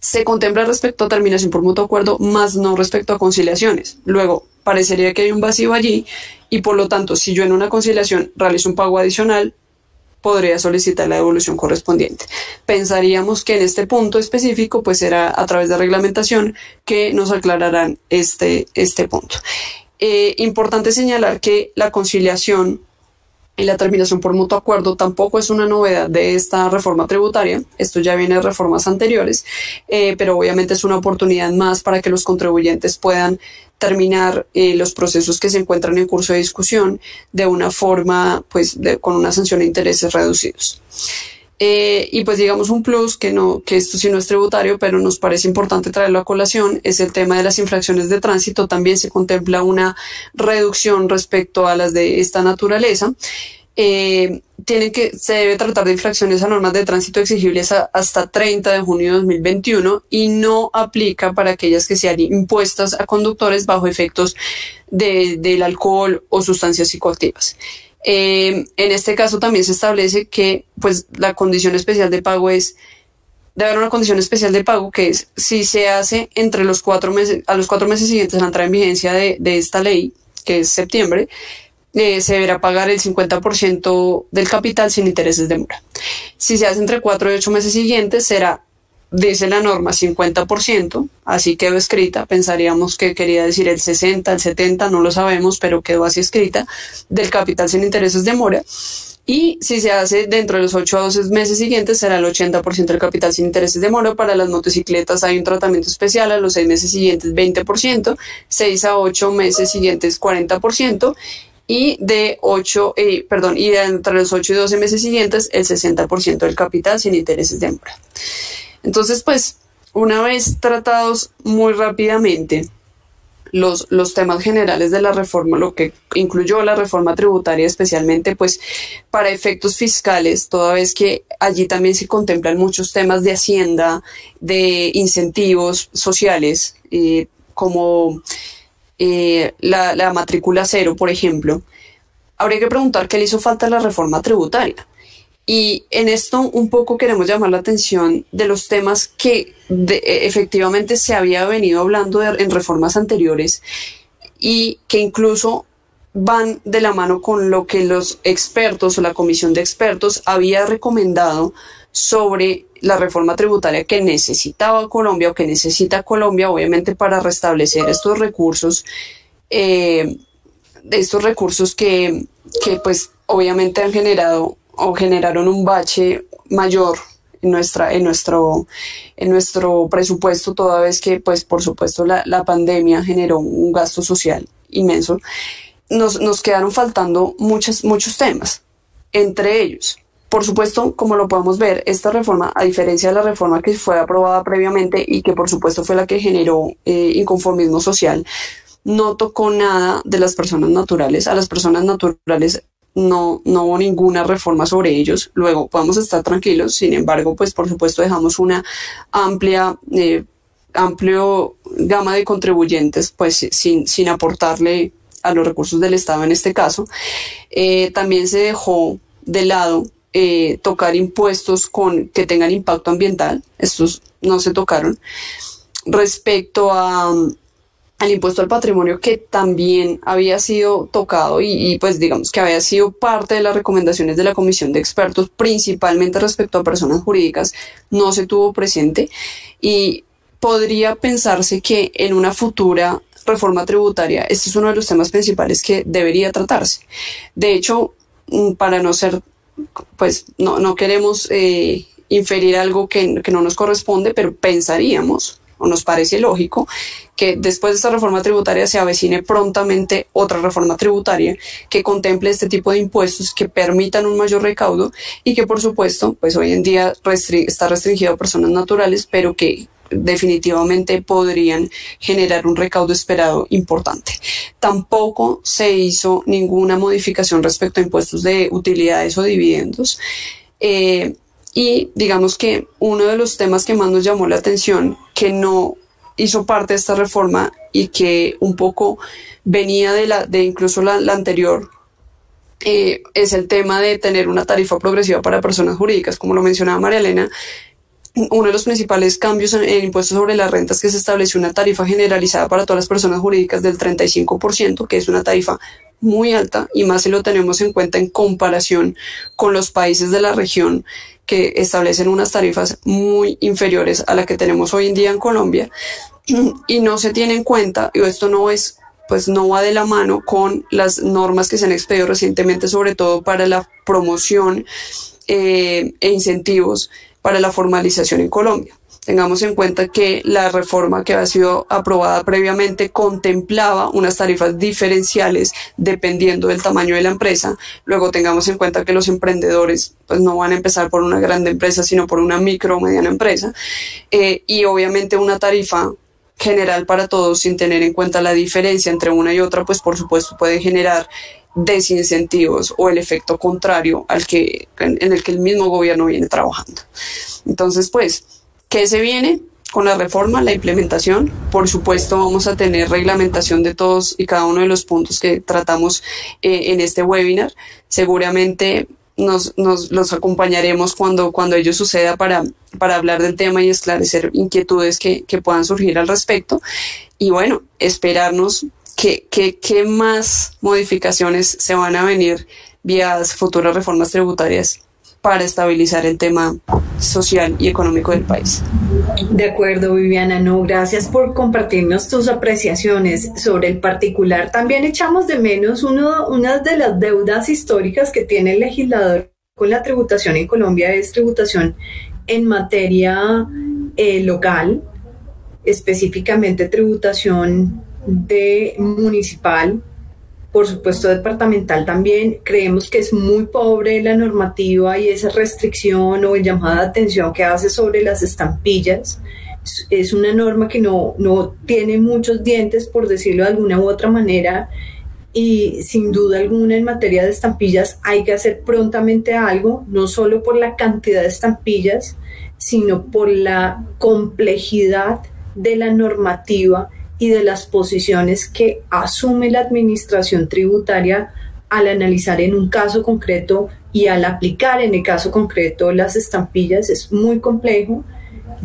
Se contempla respecto a terminación por mutuo acuerdo, más no respecto a conciliaciones. Luego, parecería que hay un vacío allí y por lo tanto, si yo en una conciliación realizo un pago adicional, podría solicitar la devolución correspondiente. Pensaríamos que en este punto específico, pues será a través de reglamentación que nos aclararán este, este punto. Eh, importante señalar que la conciliación y la terminación por mutuo acuerdo tampoco es una novedad de esta reforma tributaria. Esto ya viene de reformas anteriores, eh, pero obviamente es una oportunidad más para que los contribuyentes puedan terminar eh, los procesos que se encuentran en curso de discusión de una forma, pues, con una sanción de intereses reducidos. Eh, y pues digamos un plus que no, que esto sí no es tributario, pero nos parece importante traerlo a colación, es el tema de las infracciones de tránsito. También se contempla una reducción respecto a las de esta naturaleza. Eh, tiene que, se debe tratar de infracciones a normas de tránsito exigibles hasta 30 de junio de 2021 y no aplica para aquellas que sean impuestas a conductores bajo efectos de, del alcohol o sustancias psicoactivas. Eh, en este caso también se establece que pues la condición especial de pago es debe haber una condición especial de pago que es si se hace entre los cuatro meses a los cuatro meses siguientes a la entrada en vigencia de, de esta ley que es septiembre eh, se deberá pagar el 50% del capital sin intereses de mora. Si se hace entre cuatro y ocho meses siguientes será dice la norma 50%, así quedó escrita, pensaríamos que quería decir el 60, el 70, no lo sabemos, pero quedó así escrita, del capital sin intereses de mora. Y si se hace dentro de los 8 a 12 meses siguientes, será el 80% del capital sin intereses de mora. Para las motocicletas hay un tratamiento especial, a los 6 meses siguientes 20%, 6 a 8 meses siguientes 40%, y de 8, eh, perdón, y entre los 8 y 12 meses siguientes el 60% del capital sin intereses de mora. Entonces, pues, una vez tratados muy rápidamente los, los temas generales de la reforma, lo que incluyó la reforma tributaria especialmente, pues, para efectos fiscales, toda vez que allí también se contemplan muchos temas de hacienda, de incentivos sociales, eh, como eh, la, la matrícula cero, por ejemplo, habría que preguntar qué le hizo falta a la reforma tributaria y en esto un poco queremos llamar la atención de los temas que e, efectivamente se había venido hablando en reformas anteriores y que incluso van de la mano con lo que los expertos o la comisión de expertos había recomendado sobre la reforma tributaria que necesitaba Colombia o que necesita Colombia, obviamente, para restablecer estos recursos, eh, estos recursos que, que, pues, obviamente han generado o generaron un bache mayor en nuestra en nuestro en nuestro presupuesto toda vez que pues por supuesto la, la pandemia generó un gasto social inmenso nos, nos quedaron faltando muchos muchos temas entre ellos por supuesto, como lo podemos ver, esta reforma, a diferencia de la reforma que fue aprobada previamente y que por supuesto fue la que generó eh, inconformismo social, no tocó nada de las personas naturales. A las personas naturales no, no hubo ninguna reforma sobre ellos. Luego podemos estar tranquilos, sin embargo, pues por supuesto dejamos una amplia, eh, amplio gama de contribuyentes, pues sin, sin aportarle a los recursos del Estado en este caso. Eh, también se dejó de lado eh, tocar impuestos con que tengan impacto ambiental. Estos no se tocaron. Respecto a al impuesto al patrimonio que también había sido tocado y, pues digamos que había sido parte de las recomendaciones de la comisión de expertos, principalmente respecto a personas jurídicas, no se tuvo presente y podría pensarse que en una futura reforma tributaria este es uno de los temas principales que debería tratarse. De hecho, mm, para no ser, pues no, no queremos eh, inferir algo que, que no nos corresponde, pero pensaríamos o nos parece lógico que después de esta reforma tributaria se avecine prontamente otra reforma tributaria que contemple este tipo de impuestos que permitan un mayor recaudo y que por supuesto pues hoy en día está restringido a personas naturales pero que definitivamente podrían generar un recaudo esperado importante. Tampoco se hizo ninguna modificación respecto a impuestos de utilidades o dividendos. Eh, y digamos que uno de los temas que más nos llamó la atención, que no hizo parte de esta reforma y que un poco venía de la de incluso la, anterior eh, es el tema de tener una tarifa progresiva para personas jurídicas, como lo mencionaba María Elena, uno de los principales cambios en el impuesto sobre las rentas que se estableció una tarifa generalizada para todas las personas jurídicas del 35%, que es una tarifa muy alta y más si lo tenemos en cuenta en comparación con los países de la región que establecen unas tarifas muy inferiores a la que tenemos hoy en día en Colombia y no se tiene en cuenta, y esto no es pues no va de la mano con las normas que se han expedido recientemente, sobre todo para la promoción eh, e incentivos para la formalización en Colombia. Tengamos en cuenta que la reforma que ha sido aprobada previamente contemplaba unas tarifas diferenciales dependiendo del tamaño de la empresa. Luego tengamos en cuenta que los emprendedores pues, no van a empezar por una grande empresa, sino por una micro o mediana empresa. Eh, y obviamente una tarifa general para todos sin tener en cuenta la diferencia entre una y otra, pues por supuesto puede generar desincentivos o el efecto contrario al que en el que el mismo gobierno viene trabajando. Entonces, pues, ¿qué se viene? Con la reforma, la implementación, por supuesto vamos a tener reglamentación de todos y cada uno de los puntos que tratamos eh, en este webinar. Seguramente nos, nos, los acompañaremos cuando, cuando ello suceda para, para hablar del tema y esclarecer inquietudes que, que puedan surgir al respecto. Y bueno, esperarnos ¿Qué, qué, más modificaciones se van a venir vía futuras reformas tributarias para estabilizar el tema social y económico del país. De acuerdo, Viviana. No, gracias por compartirnos tus apreciaciones sobre el particular. También echamos de menos uno, una de las deudas históricas que tiene el legislador con la tributación en Colombia, es tributación en materia eh, local, específicamente tributación de municipal, por supuesto departamental también, creemos que es muy pobre la normativa y esa restricción o llamada de atención que hace sobre las estampillas. Es una norma que no, no tiene muchos dientes, por decirlo de alguna u otra manera, y sin duda alguna en materia de estampillas hay que hacer prontamente algo, no solo por la cantidad de estampillas, sino por la complejidad de la normativa y de las posiciones que asume la administración tributaria al analizar en un caso concreto y al aplicar en el caso concreto las estampillas es muy complejo.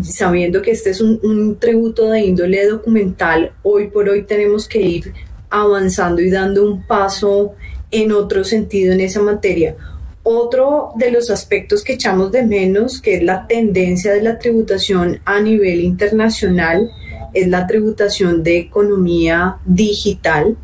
Sabiendo que este es un, tributo de índole documental, hoy por hoy tenemos que ir avanzando y dando un paso en otro sentido en esa materia. Otro de los aspectos que echamos de menos, que es la tendencia de la tributación a nivel internacional, es la tributación de economía digital.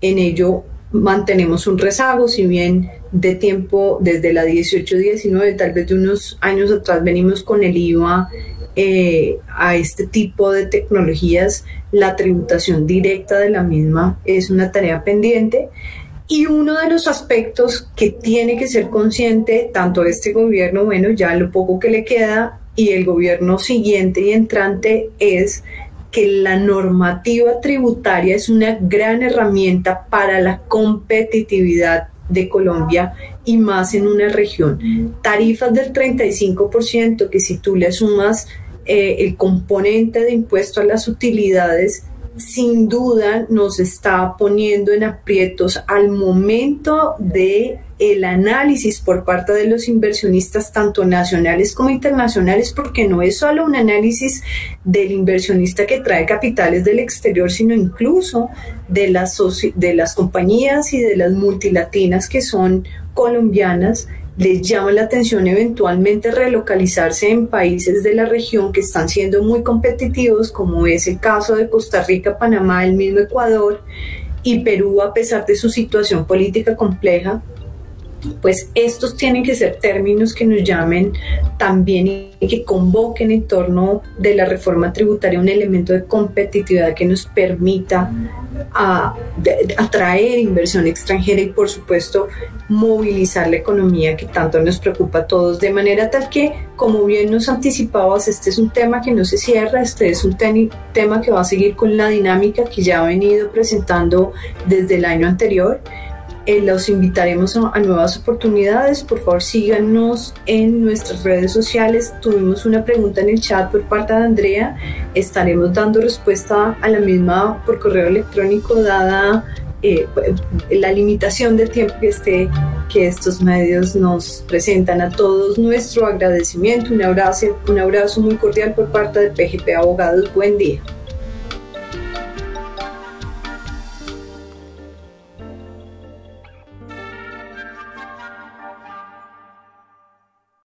En ello mantenemos un rezago, si bien de tiempo desde la 18-19, tal vez de unos años atrás venimos con el IVA eh, a este tipo de tecnologías, la tributación directa de la misma es una tarea pendiente. Y uno de los aspectos que tiene que ser consciente tanto este gobierno, bueno, ya lo poco que le queda, y el gobierno siguiente y entrante es que la normativa tributaria es una gran herramienta para la competitividad de Colombia y más en una región. Tarifas del 35% que si tú le sumas eh, el componente de impuesto a las utilidades, sin duda nos está poniendo en aprietos al momento de el análisis por parte de los inversionistas, tanto nacionales como internacionales, porque no es solo un análisis del inversionista que trae capitales del exterior, sino incluso de las, de las compañías y de las multilatinas que son colombianas. Les llama la atención eventualmente relocalizarse en países de la región que están siendo muy competitivos, como es el caso de Costa Rica, Panamá, el mismo Ecuador y Perú, a pesar de su situación política compleja, pues estos tienen que ser términos que nos llamen también y que convoquen en torno de la reforma tributaria un elemento de competitividad que nos permita a, atraer inversión extranjera y por supuesto movilizar la economía que tanto nos preocupa a todos de manera tal que como bien nos anticipabas este es un tema que no se cierra este es un tema que va a seguir con la dinámica que ya ha venido presentando desde el año anterior eh, los invitaremos a, nuevas oportunidades. Por favor, síganos en nuestras redes sociales. Tuvimos una pregunta en el chat por parte de Andrea. Estaremos dando respuesta a la misma por correo electrónico, dada eh, la limitación de tiempo que, esté, que estos medios nos presentan. A todos nuestro agradecimiento, un abrazo, un abrazo muy cordial por parte de PGP Abogados. Buen día.